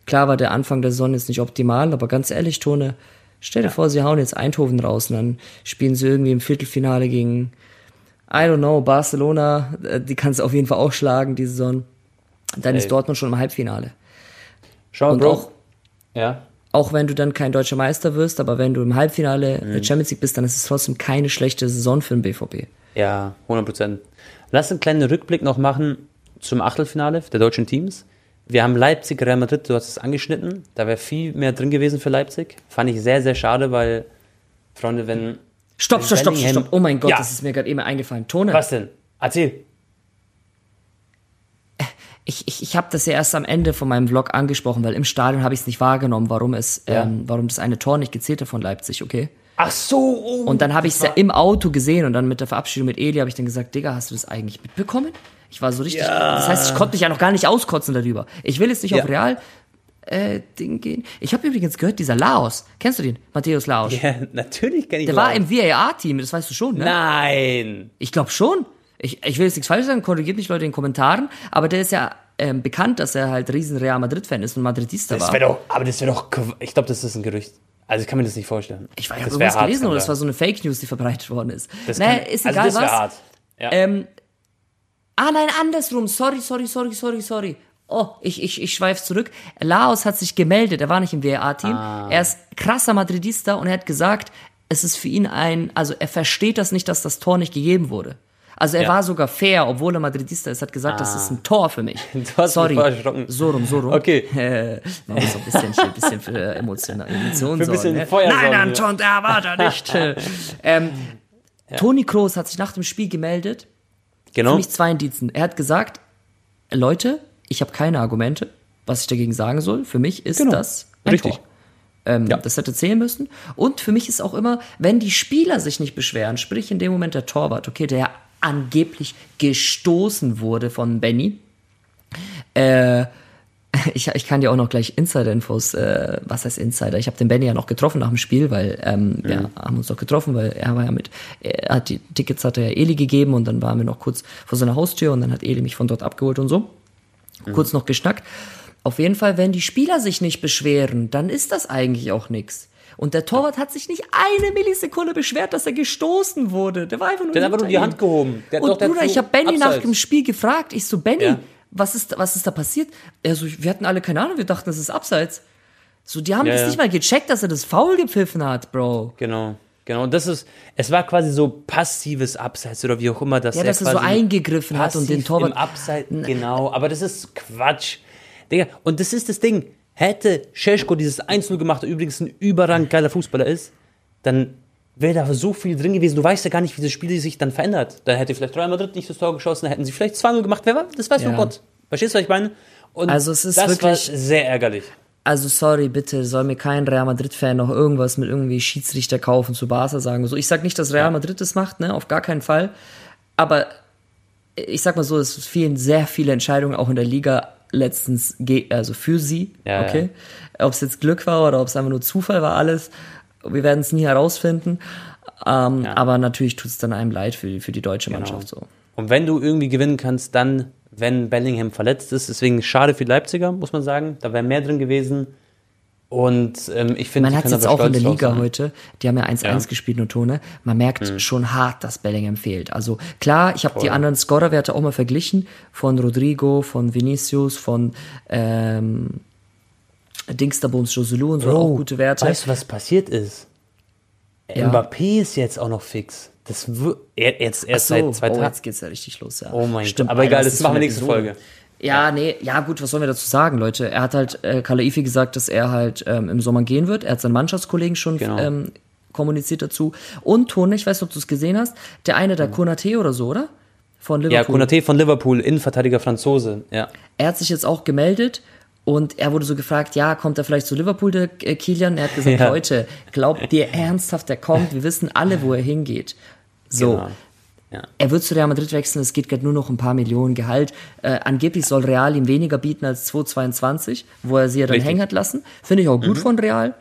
Speaker 1: Klar war der Anfang der Saison jetzt nicht optimal, aber ganz ehrlich, Tone, stell dir vor, sie hauen jetzt Eindhoven raus und dann spielen sie irgendwie im Viertelfinale gegen, I don't know, Barcelona, äh, die kann es auf jeden Fall auch schlagen, die Saison. Dann
Speaker 2: Ey.
Speaker 1: ist Dortmund schon im Halbfinale.
Speaker 2: Schau,
Speaker 1: Und
Speaker 2: Bro.
Speaker 1: auch,
Speaker 2: ja.
Speaker 1: auch wenn du dann kein deutscher Meister wirst, aber wenn du im Halbfinale
Speaker 2: Mhm.
Speaker 1: der Champions League bist, dann ist es trotzdem keine schlechte Saison für den BVB.
Speaker 2: Ja, 100 Prozent. Lass einen kleinen Rückblick noch machen zum Achtelfinale der deutschen Teams. Wir haben Leipzig, Real Madrid, du hast es angeschnitten. Da wäre viel mehr drin gewesen für Leipzig. Fand ich sehr, sehr schade, weil, Freunde, wenn.
Speaker 1: Stopp,
Speaker 2: wenn
Speaker 1: stopp, stopp, stopp. Oh mein Gott,
Speaker 2: Ja.
Speaker 1: das ist mir gerade eben eingefallen. Tone,
Speaker 2: Was denn? Erzähl.
Speaker 1: Ich, ich, ich habe das ja erst am Ende von meinem Vlog angesprochen, weil im Stadion habe ich es nicht wahrgenommen, warum es,
Speaker 2: Ja.
Speaker 1: ähm, warum das eine Tor nicht gezählt hat von Leipzig, okay?
Speaker 2: Ach so. Oh,
Speaker 1: Und dann habe ich es ja
Speaker 2: war-
Speaker 1: im Auto gesehen und dann mit der Verabschiedung mit Eli habe ich dann gesagt, Digga, hast du das eigentlich mitbekommen? Ich war so richtig,
Speaker 2: Ja.
Speaker 1: das heißt, ich konnte mich ja noch gar nicht auskotzen darüber. Ich will jetzt nicht
Speaker 2: Ja.
Speaker 1: auf Real äh, Ding gehen. Ich habe übrigens gehört, dieser Laos, kennst du den? Matthäus Laos.
Speaker 2: Ja, <laughs> natürlich kann ich
Speaker 1: Der war
Speaker 2: laut.
Speaker 1: im VAR-Team, das weißt du schon, ne?
Speaker 2: Nein.
Speaker 1: Ich glaube schon. Ich, ich will jetzt nichts falsch sagen, korrigiert mich Leute in den Kommentaren, aber der ist ja ähm, bekannt, dass er halt riesen Real Madrid-Fan ist und Madridista
Speaker 2: Das
Speaker 1: war.
Speaker 2: doch, aber das wäre doch, ich glaube, das ist ein Gerücht. Also ich kann mir das nicht vorstellen.
Speaker 1: ich weiß, ich
Speaker 2: das
Speaker 1: habe
Speaker 2: wär
Speaker 1: irgendwas gelesen oder das war so eine Fake News, die verbreitet worden ist.
Speaker 2: Das
Speaker 1: naja,
Speaker 2: kann-
Speaker 1: ist
Speaker 2: also
Speaker 1: egal
Speaker 2: das wär
Speaker 1: was.
Speaker 2: hart. Ja.
Speaker 1: Ähm, ah nein, andersrum. Sorry, sorry, sorry, sorry, sorry. Oh, ich, ich, ich schweife zurück. Laos hat sich gemeldet, er war nicht im WRA-Team.
Speaker 2: Ah.
Speaker 1: Er ist krasser Madridista und er hat gesagt, es ist für ihn ein, also er versteht das nicht, dass das Tor nicht gegeben wurde. Also er
Speaker 2: Ja.
Speaker 1: war sogar fair, obwohl er Madridista ist, hat gesagt, das ist ein Tor für mich. <laughs> Sorry. So rum, so rum.
Speaker 2: Okay.
Speaker 1: Äh, man muss ein bisschen, ein bisschen für <laughs> Emotionen, Emotionen
Speaker 2: Für ein bisschen
Speaker 1: sorgen, ne?
Speaker 2: Feuer
Speaker 1: Nein,
Speaker 2: sorgen, ja.
Speaker 1: Anton, der war da nicht. <laughs> ähm, Toni Kroos hat sich nach dem Spiel gemeldet für
Speaker 2: Genau.
Speaker 1: mich zwei Indizen. Er hat gesagt, Leute, ich habe keine Argumente, was ich dagegen sagen soll. Für mich ist
Speaker 2: Genau.
Speaker 1: das ein
Speaker 2: Richtig.
Speaker 1: Tor. Ähm,
Speaker 2: Ja.
Speaker 1: Das hätte zählen müssen. Und für mich ist auch immer, wenn die Spieler sich nicht beschweren, sprich in dem Moment der Torwart, okay, der angeblich gestoßen wurde von Benny. Äh, <laughs> ich, ich kann dir auch noch gleich Insider-Infos, äh, was heißt Insider? Ich habe den Benny ja noch getroffen nach dem Spiel, weil ähm, wir haben uns doch getroffen, weil er war ja mit, er hat die Tickets hat er ja Eli gegeben und dann waren wir noch kurz vor seiner Haustür und dann hat Eli mich von dort abgeholt und so. Kurz noch geschnackt. Auf jeden Fall, wenn die Spieler sich nicht beschweren, dann ist das eigentlich auch nix. Und der Torwart hat sich nicht eine Millisekunde beschwert, dass er gestoßen wurde. Der war einfach nur
Speaker 2: Der hat einfach nur die. Hand gehoben. Der
Speaker 1: Und
Speaker 2: doch-
Speaker 1: Bruder, ich habe Benny nach dem Spiel gefragt. Ich so, Benny,
Speaker 2: Ja.
Speaker 1: was, ist, was ist da passiert? Er so, wir hatten alle keine Ahnung, wir dachten, das ist abseits. So, die haben
Speaker 2: Ja,
Speaker 1: das
Speaker 2: ja.
Speaker 1: nicht mal gecheckt, dass er das Foul gepfiffen hat, Bro.
Speaker 2: Genau. Genau. Und das ist, es war quasi so passives Abseits oder wie auch immer, dass
Speaker 1: Ja,
Speaker 2: er
Speaker 1: dass er so eingegriffen hat und den Torwart.
Speaker 2: Im Abseits, genau. Aber das ist Quatsch. Digga, und das ist das Ding. Hätte Scheschko dieses 1-0 gemacht, der übrigens ein überragend geiler Fußballer ist, dann wäre da so viel drin gewesen. Du weißt ja gar nicht, wie das Spiel sich dann verändert. Da hätte vielleicht Real Madrid nicht das Tor geschossen, da hätten sie vielleicht 2-0 gemacht. Wer war? Das weiß
Speaker 1: Ja.
Speaker 2: nur Gott. Verstehst du, was ich meine? Und
Speaker 1: Also es ist
Speaker 2: das
Speaker 1: wirklich-
Speaker 2: war sehr ärgerlich.
Speaker 1: Also sorry, bitte soll mir kein Real Madrid-Fan noch irgendwas mit irgendwie Schiedsrichter kaufen zu Barca sagen. So, ich sag nicht, dass Real Madrid das macht, ne, auf gar keinen Fall. Aber ich sag mal so, es fielen sehr viele Entscheidungen auch in der Liga letztens, also für sie,
Speaker 2: Ja,
Speaker 1: okay. Ob es jetzt Glück war oder ob es einfach nur Zufall war, alles. Wir werden es nie herausfinden. Ähm, Aber natürlich tut es dann einem leid für, für die deutsche
Speaker 2: Genau.
Speaker 1: Mannschaft so.
Speaker 2: Und wenn du irgendwie gewinnen kannst, dann, wenn Bellingham verletzt ist. Deswegen schade für die Leipziger, muss man sagen. Da wäre mehr drin gewesen. Und ähm, ich finde,
Speaker 1: Man hat es jetzt auch in der Liga
Speaker 2: sein.
Speaker 1: heute. Die haben ja 1-1
Speaker 2: Ja.
Speaker 1: Gespielt, nur Tone. Man merkt schon hart, dass Bellingham fehlt. Also klar, ich habe die anderen Scorerwerte auch mal verglichen. Von Rodrigo, von Vinicius, von ähm, Dingsterbums Joselu und so auch gute Werte.
Speaker 2: Weißt du, was passiert ist?
Speaker 1: Ja.
Speaker 2: Mbappé ist jetzt auch noch fix. Das er, jetzt erst
Speaker 1: so,
Speaker 2: seit zwei
Speaker 1: oh,
Speaker 2: Tagen.
Speaker 1: jetzt geht's ja richtig los, ja.
Speaker 2: Oh mein
Speaker 1: Stimmt,
Speaker 2: Gott. Aber egal, das machen wir nächste? Folge.
Speaker 1: Ja, nee, ja gut, was sollen wir dazu sagen, Leute? Er hat halt äh, Kalaifi gesagt, dass er halt ähm, im Sommer gehen wird. Er hat seinen Mannschaftskollegen schon
Speaker 2: Genau.
Speaker 1: ähm, kommuniziert dazu. Und Tone, ich weiß nicht, ob du es gesehen hast, der eine da, Konate oder so, oder? Von
Speaker 2: Ja,
Speaker 1: Liverpool.
Speaker 2: Konate von Liverpool, Innenverteidiger Franzose. Ja.
Speaker 1: Er hat sich jetzt auch gemeldet und er wurde so gefragt, ja, kommt er vielleicht zu Liverpool, der äh, Kilian? Er hat gesagt,
Speaker 2: Ja.
Speaker 1: Leute, glaubt ihr ernsthaft, der kommt? Wir wissen alle, wo er hingeht. So.
Speaker 2: Genau. Ja.
Speaker 1: Er wird zu Real Madrid wechseln, es geht gerade nur noch ein paar Millionen Gehalt. Äh, angeblich soll Real ihm weniger bieten als 222, wo er sie ja dann
Speaker 2: Richtig.
Speaker 1: hängen hat lassen. Finde ich auch gut von Real.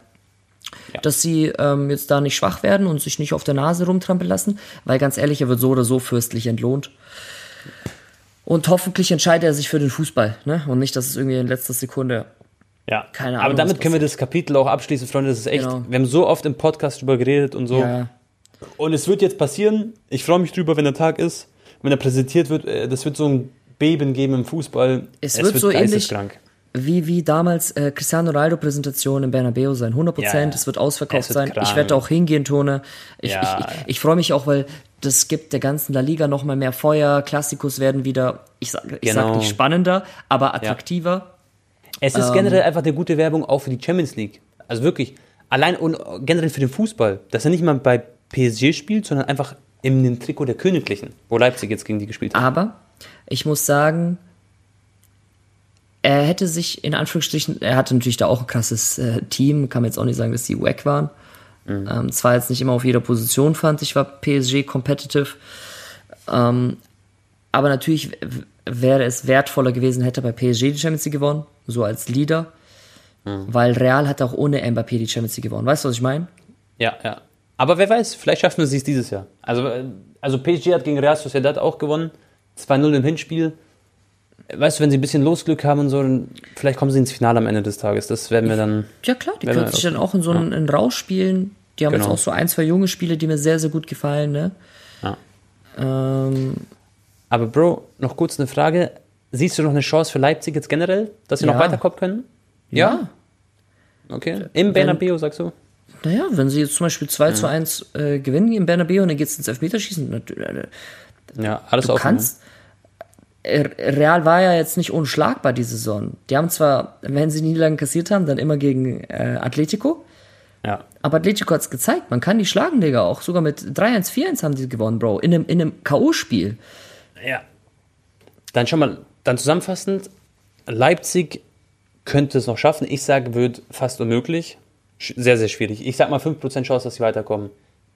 Speaker 1: Dass sie ähm, jetzt da nicht schwach werden und sich nicht auf der Nase rumtrampeln lassen, weil ganz ehrlich, er wird so oder so fürstlich entlohnt. Und hoffentlich entscheidet er sich für den Fußball, ne? Und nicht, dass es irgendwie in letzter Sekunde.
Speaker 2: Ja.
Speaker 1: Keine
Speaker 2: Aber
Speaker 1: Ahnung,
Speaker 2: damit
Speaker 1: was
Speaker 2: können wir das Kapitel auch abschließen, Freunde. Das ist echt.
Speaker 1: Genau.
Speaker 2: Wir haben so oft im Podcast drüber geredet und so.
Speaker 1: Ja,
Speaker 2: Und es wird jetzt passieren. Ich freue mich drüber, wenn der Tag ist, wenn er präsentiert wird. äh, Das wird so ein Beben geben im Fußball.
Speaker 1: Es wird so ähnlich- wie, wie damals äh, Cristiano Ronaldo-Präsentation im Bernabeu sein. 100 Prozent,
Speaker 2: Ja, ja.
Speaker 1: es wird ausverkauft
Speaker 2: Es wird
Speaker 1: sein.
Speaker 2: krank.
Speaker 1: Ich werde auch hingehen, Tone. Ich,
Speaker 2: Ja,
Speaker 1: ich,
Speaker 2: ja.
Speaker 1: ich, ich freue mich auch, weil das gibt der ganzen La Liga nochmal mehr Feuer. Klassikus werden wieder, ich sag, ich sag
Speaker 2: Genau.
Speaker 1: nicht spannender, aber attraktiver.
Speaker 2: Es ist generell einfach eine gute Werbung auch für die Champions League. Also wirklich. Allein und generell für den Fußball. Dass er nicht mal bei PSG spielt, sondern einfach in dem Trikot der Königlichen, wo Leipzig jetzt gegen die gespielt hat.
Speaker 1: Aber ich muss sagen, er hätte sich in Anführungsstrichen, er hatte natürlich da auch ein krasses äh, Team, kann man jetzt auch nicht sagen, dass die wack waren. Ähm, zwar jetzt nicht immer auf jeder Position, fand ich, war PSG competitive. Ähm, aber natürlich wäre es wertvoller gewesen, hätte er bei PSG die Champions League gewonnen, so als Leader. Weil Real hat auch ohne Mbappé die Champions League gewonnen. Weißt du, was ich meine?
Speaker 2: Ja, ja. Aber wer weiß, vielleicht schaffen wir es dieses Jahr. Also, äh, also PSG hat gegen Real Sociedad auch gewonnen. 2-0 im Hinspiel. Weißt du, wenn sie ein bisschen Losglück haben und so, dann vielleicht kommen sie ins Finale am Ende des Tages. Das werden wir dann.
Speaker 1: Ja klar, die können sich dann auch in so einen, einen Rausch spielen. Die haben
Speaker 2: Genau.
Speaker 1: jetzt auch so ein, zwei junge Spiele, die mir sehr, sehr gut gefallen. Ne?
Speaker 2: Ja.
Speaker 1: Ähm,
Speaker 2: Aber Bro, noch kurz eine Frage. Siehst du noch eine Chance für Leipzig jetzt generell, dass sie noch
Speaker 1: Ja.
Speaker 2: weiterkommen können?
Speaker 1: ja.
Speaker 2: Okay. Im Bernabeu, sagst du?
Speaker 1: Naja, wenn sie jetzt zum Beispiel 2 zu 1 äh, gewinnen im Bernabeu und dann geht's ins Elfmeterschießen, natürlich, äh,
Speaker 2: Ja, alles
Speaker 1: du
Speaker 2: offen,
Speaker 1: kannst. äh, Real war ja jetzt nicht unschlagbar die Saison. Die haben zwar, wenn sie Niederlagen kassiert haben, dann immer gegen äh, Atletico.
Speaker 2: ne? Ja.
Speaker 1: Aber Atletico hat's gezeigt, man kann die schlagen, Digga. Auch sogar mit 3-1, 4-1 haben die gewonnen, Bro. In einem, in einem K.O.-Spiel.
Speaker 2: Ja. Dann schon mal, dann zusammenfassend, Leipzig könnte es noch schaffen. Ich sage, wird fast unmöglich. Sehr, sehr schwierig. Ich sag mal 5% Chance, dass sie weiterkommen.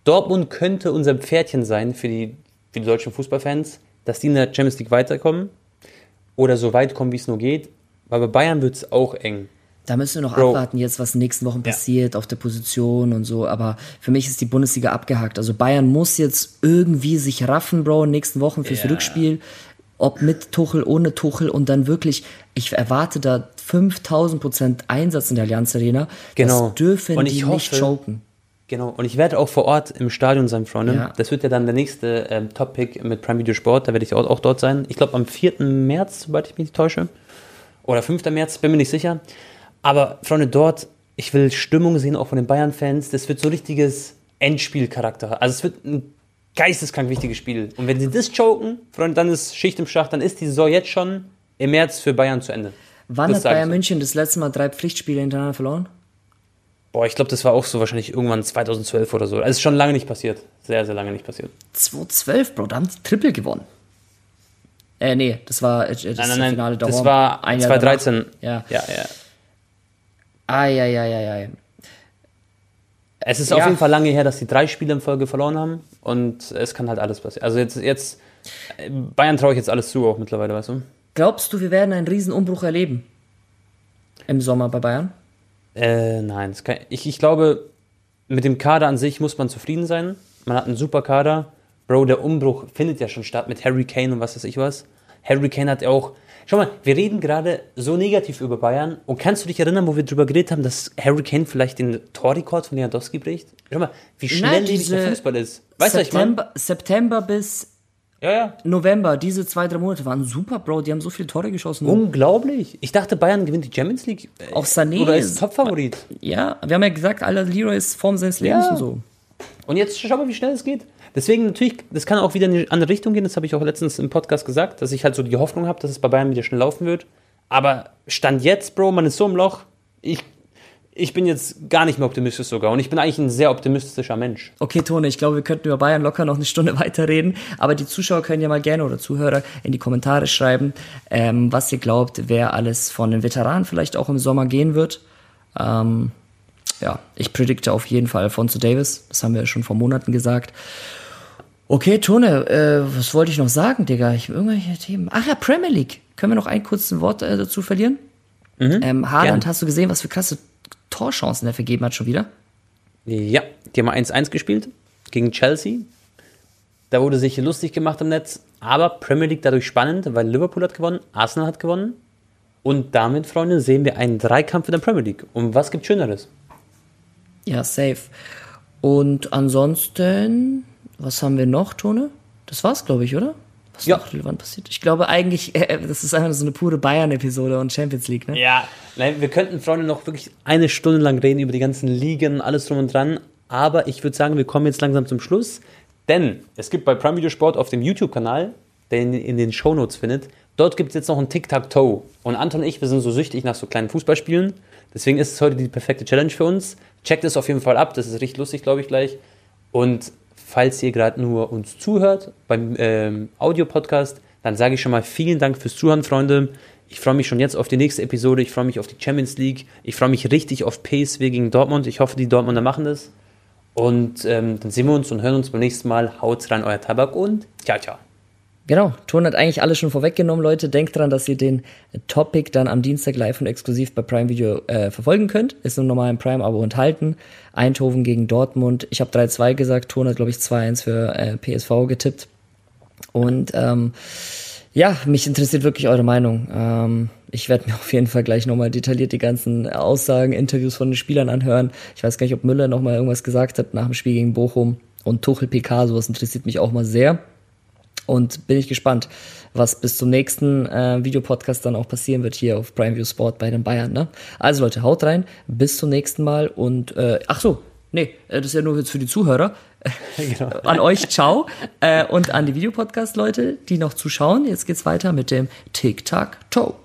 Speaker 2: Dortmund könnte unser Pferdchen sein für die, für die deutschen Fußballfans, dass die in der Champions League weiterkommen oder so weit kommen, wie es nur geht. Aber bei Bayern wird es auch eng.
Speaker 1: Da müssen wir noch
Speaker 2: Bro.
Speaker 1: abwarten, jetzt was in den nächsten Wochen passiert auf der Position und so. Aber für mich ist die Bundesliga abgehakt. Also Bayern muss jetzt irgendwie sich raffen, Bro, in den nächsten Wochen fürs
Speaker 2: Ja.
Speaker 1: Rückspiel. Ob mit Tuchel, ohne Tuchel und dann wirklich, ich erwarte da 5000 Prozent Einsatz in der Allianz Arena.
Speaker 2: Genau.
Speaker 1: Das dürfen
Speaker 2: Und ich
Speaker 1: die nicht
Speaker 2: hoffe-
Speaker 1: choken.
Speaker 2: Genau, und ich werde auch vor Ort im Stadion sein, Freunde.
Speaker 1: Ja.
Speaker 2: Das wird ja dann der nächste ähm, Top-Pick mit Prime Video Sport, da werde ich auch, auch dort sein. Ich glaube am 4. März, sobald ich mich nicht täusche. Oder 5. März, bin mir nicht sicher. Aber Freunde, dort, ich will Stimmung sehen, auch von den Bayern-Fans. Das wird so richtiges Endspielcharakter. Also es wird ein geisteskrank wichtiges Spiel. Und wenn sie das choken, Freunde, dann ist Schicht im Schacht, dann ist die Saison jetzt schon im März für Bayern zu Ende.
Speaker 1: Wann
Speaker 2: Das
Speaker 1: hat Bayern. München das letzte Mal drei Pflichtspiele hintereinander verloren?
Speaker 2: Boah, ich glaube, das war auch so wahrscheinlich irgendwann 2012 oder so. Also ist schon lange nicht passiert. Sehr, sehr lange nicht passiert.
Speaker 1: 2012, Bro, da haben die Triple gewonnen. Äh, nee, das war äh, das
Speaker 2: Nein, nein, nein.
Speaker 1: Finale
Speaker 2: Das
Speaker 1: daheim.
Speaker 2: war
Speaker 1: Ein Jahr
Speaker 2: 2013.
Speaker 1: danach. Ja.
Speaker 2: Ja, ja.
Speaker 1: Eieieiei.
Speaker 2: Es ist
Speaker 1: Ja.
Speaker 2: auf jeden Fall lange her, dass die drei Spiele in Folge verloren haben. Und es kann halt alles passieren. Also jetzt, jetzt äh, Bayern traue ich jetzt alles zu, auch mittlerweile, weißt du?
Speaker 1: Glaubst du, wir werden einen Riesenumbruch erleben? Im Sommer bei Bayern?
Speaker 2: Äh, nein. kann, ich, ich glaube, mit dem Kader an sich muss man zufrieden sein. Man hat einen super Kader. Bro, der Umbruch findet ja schon statt mit Harry Kane und was weiß ich was. Harry Kane hat ja auch. Schau mal, wir reden gerade so negativ über Bayern. Und kannst du dich erinnern, wo wir drüber geredet haben, dass Harry Kane vielleicht den Torrekord von Lewandowski bricht? Schau mal, wie schnelllebig
Speaker 1: diese
Speaker 2: der Fußball ist. Weißt du, was ich meine?
Speaker 1: September, September bis
Speaker 2: Ja, ja.
Speaker 1: November, diese zwei, drei Monate waren super, Bro. Die haben so viele Tore geschossen.
Speaker 2: Unglaublich. Ich dachte, Bayern gewinnt die Champions League. Äh,
Speaker 1: Auch Sané
Speaker 2: Oder
Speaker 1: ist-
Speaker 2: ist Topfavorit.
Speaker 1: Ja, wir haben ja gesagt, Alter, Leroy ist Form seines Lebens
Speaker 2: Ja.
Speaker 1: und so.
Speaker 2: Und jetzt schau mal, wie schnell es geht. Deswegen natürlich, das kann auch wieder in eine andere Richtung gehen. Das habe ich auch letztens im Podcast gesagt, dass ich halt so die Hoffnung habe, dass es bei Bayern wieder schnell laufen wird. Aber Stand jetzt, Bro, man ist so im Loch. Ich, ich bin jetzt gar nicht mehr optimistisch sogar. Und ich bin eigentlich ein sehr optimistischer Mensch.
Speaker 1: Okay, Tone, ich glaube, wir könnten über Bayern locker noch eine Stunde <laughs> weiterreden. Aber die Zuschauer können ja mal gerne oder Zuhörer in die Kommentare schreiben, ähm, was ihr glaubt, wer alles von den Veteranen vielleicht auch im Sommer gehen wird. Ähm, ja, ich predikte auf jeden Fall Alfonso Davis. Das haben wir ja schon vor Monaten gesagt. Okay, Tone, äh, was wollte ich noch sagen, Digga? Ich irgendwelche Themen. Ach ja, Premier League. Können wir noch ein kurzes Wort äh, dazu verlieren? ähm, Haaland, hast du gesehen, was für krasse Torchancen er vergeben hat schon wieder?
Speaker 2: Ja, die haben 1-1 gespielt gegen Chelsea. Da wurde sich lustig gemacht im Netz. Aber Premier League dadurch spannend, weil Liverpool hat gewonnen, Arsenal hat gewonnen. Und damit, Freunde, sehen wir einen Dreikampf in der Premier League. Und was gibt Schöneres?
Speaker 1: Ja, safe. Und ansonsten, was haben wir noch, Tone? Das war's, glaube ich, oder? Was
Speaker 2: Ja.
Speaker 1: noch relevant passiert? Ich glaube eigentlich, äh, das ist einfach so eine pure Bayern-Episode und Champions League, ne?
Speaker 2: Ja, nein, wir könnten, Freunde, noch wirklich eine Stunde lang reden über die ganzen Ligen, alles drum und dran. Aber ich würde sagen, wir kommen jetzt langsam zum Schluss. Denn es gibt bei Prime Video Sport auf dem YouTube-Kanal, den ihr in den Shownotes findet, dort gibt es jetzt noch ein Tic-Tac-Toe. Und Anton und ich, wir sind so süchtig nach so kleinen Fußballspielen. Deswegen ist es heute die perfekte Challenge für uns. Checkt es auf jeden Fall ab, das ist richtig lustig, glaube ich, gleich. Und falls ihr gerade nur uns zuhört beim ähm, Audio-Podcast, dann sage ich schon mal vielen Dank fürs Zuhören, Freunde. Ich freue mich schon jetzt auf die nächste Episode. Ich freue mich auf die Champions League. Ich freue mich richtig auf PSV gegen Dortmund. Ich hoffe, die Dortmunder machen das. Und ähm, dann sehen wir uns und hören uns beim nächsten Mal. Haut rein, euer Tabak und ciao, ciao.
Speaker 1: Genau, Ton hat eigentlich alles schon vorweggenommen, Leute. Denkt dran, dass ihr den Topic dann am Dienstag live und exklusiv bei Prime Video äh, verfolgen könnt. Ist im normalen Prime-Abo enthalten. Eindhoven gegen Dortmund. Ich habe 3-2 gesagt, Ton hat, glaube ich, 2-1 für äh, PSV getippt. Und ähm, ja, mich interessiert wirklich eure Meinung. Ähm, ich werde mir <laughs> auf jeden Fall gleich nochmal detailliert die ganzen Aussagen, Interviews von den Spielern anhören. Ich weiß gar nicht, ob Müller nochmal irgendwas gesagt hat nach dem Spiel gegen Bochum. Und Tuchel PK, sowas interessiert mich auch mal sehr. Und bin ich gespannt, was bis zum nächsten äh, Videopodcast dann auch passieren wird hier auf Prime View Sport bei den Bayern. Ne? Also Leute, haut rein, bis zum nächsten Mal und äh, ach so, nee, äh, das ist ja nur jetzt für die Zuhörer. <laughs>
Speaker 2: Genau.
Speaker 1: an euch, ciao. äh, und an die Videopodcast-Leute, die noch zuschauen. Jetzt geht's weiter mit dem Tic-Tac-Toe.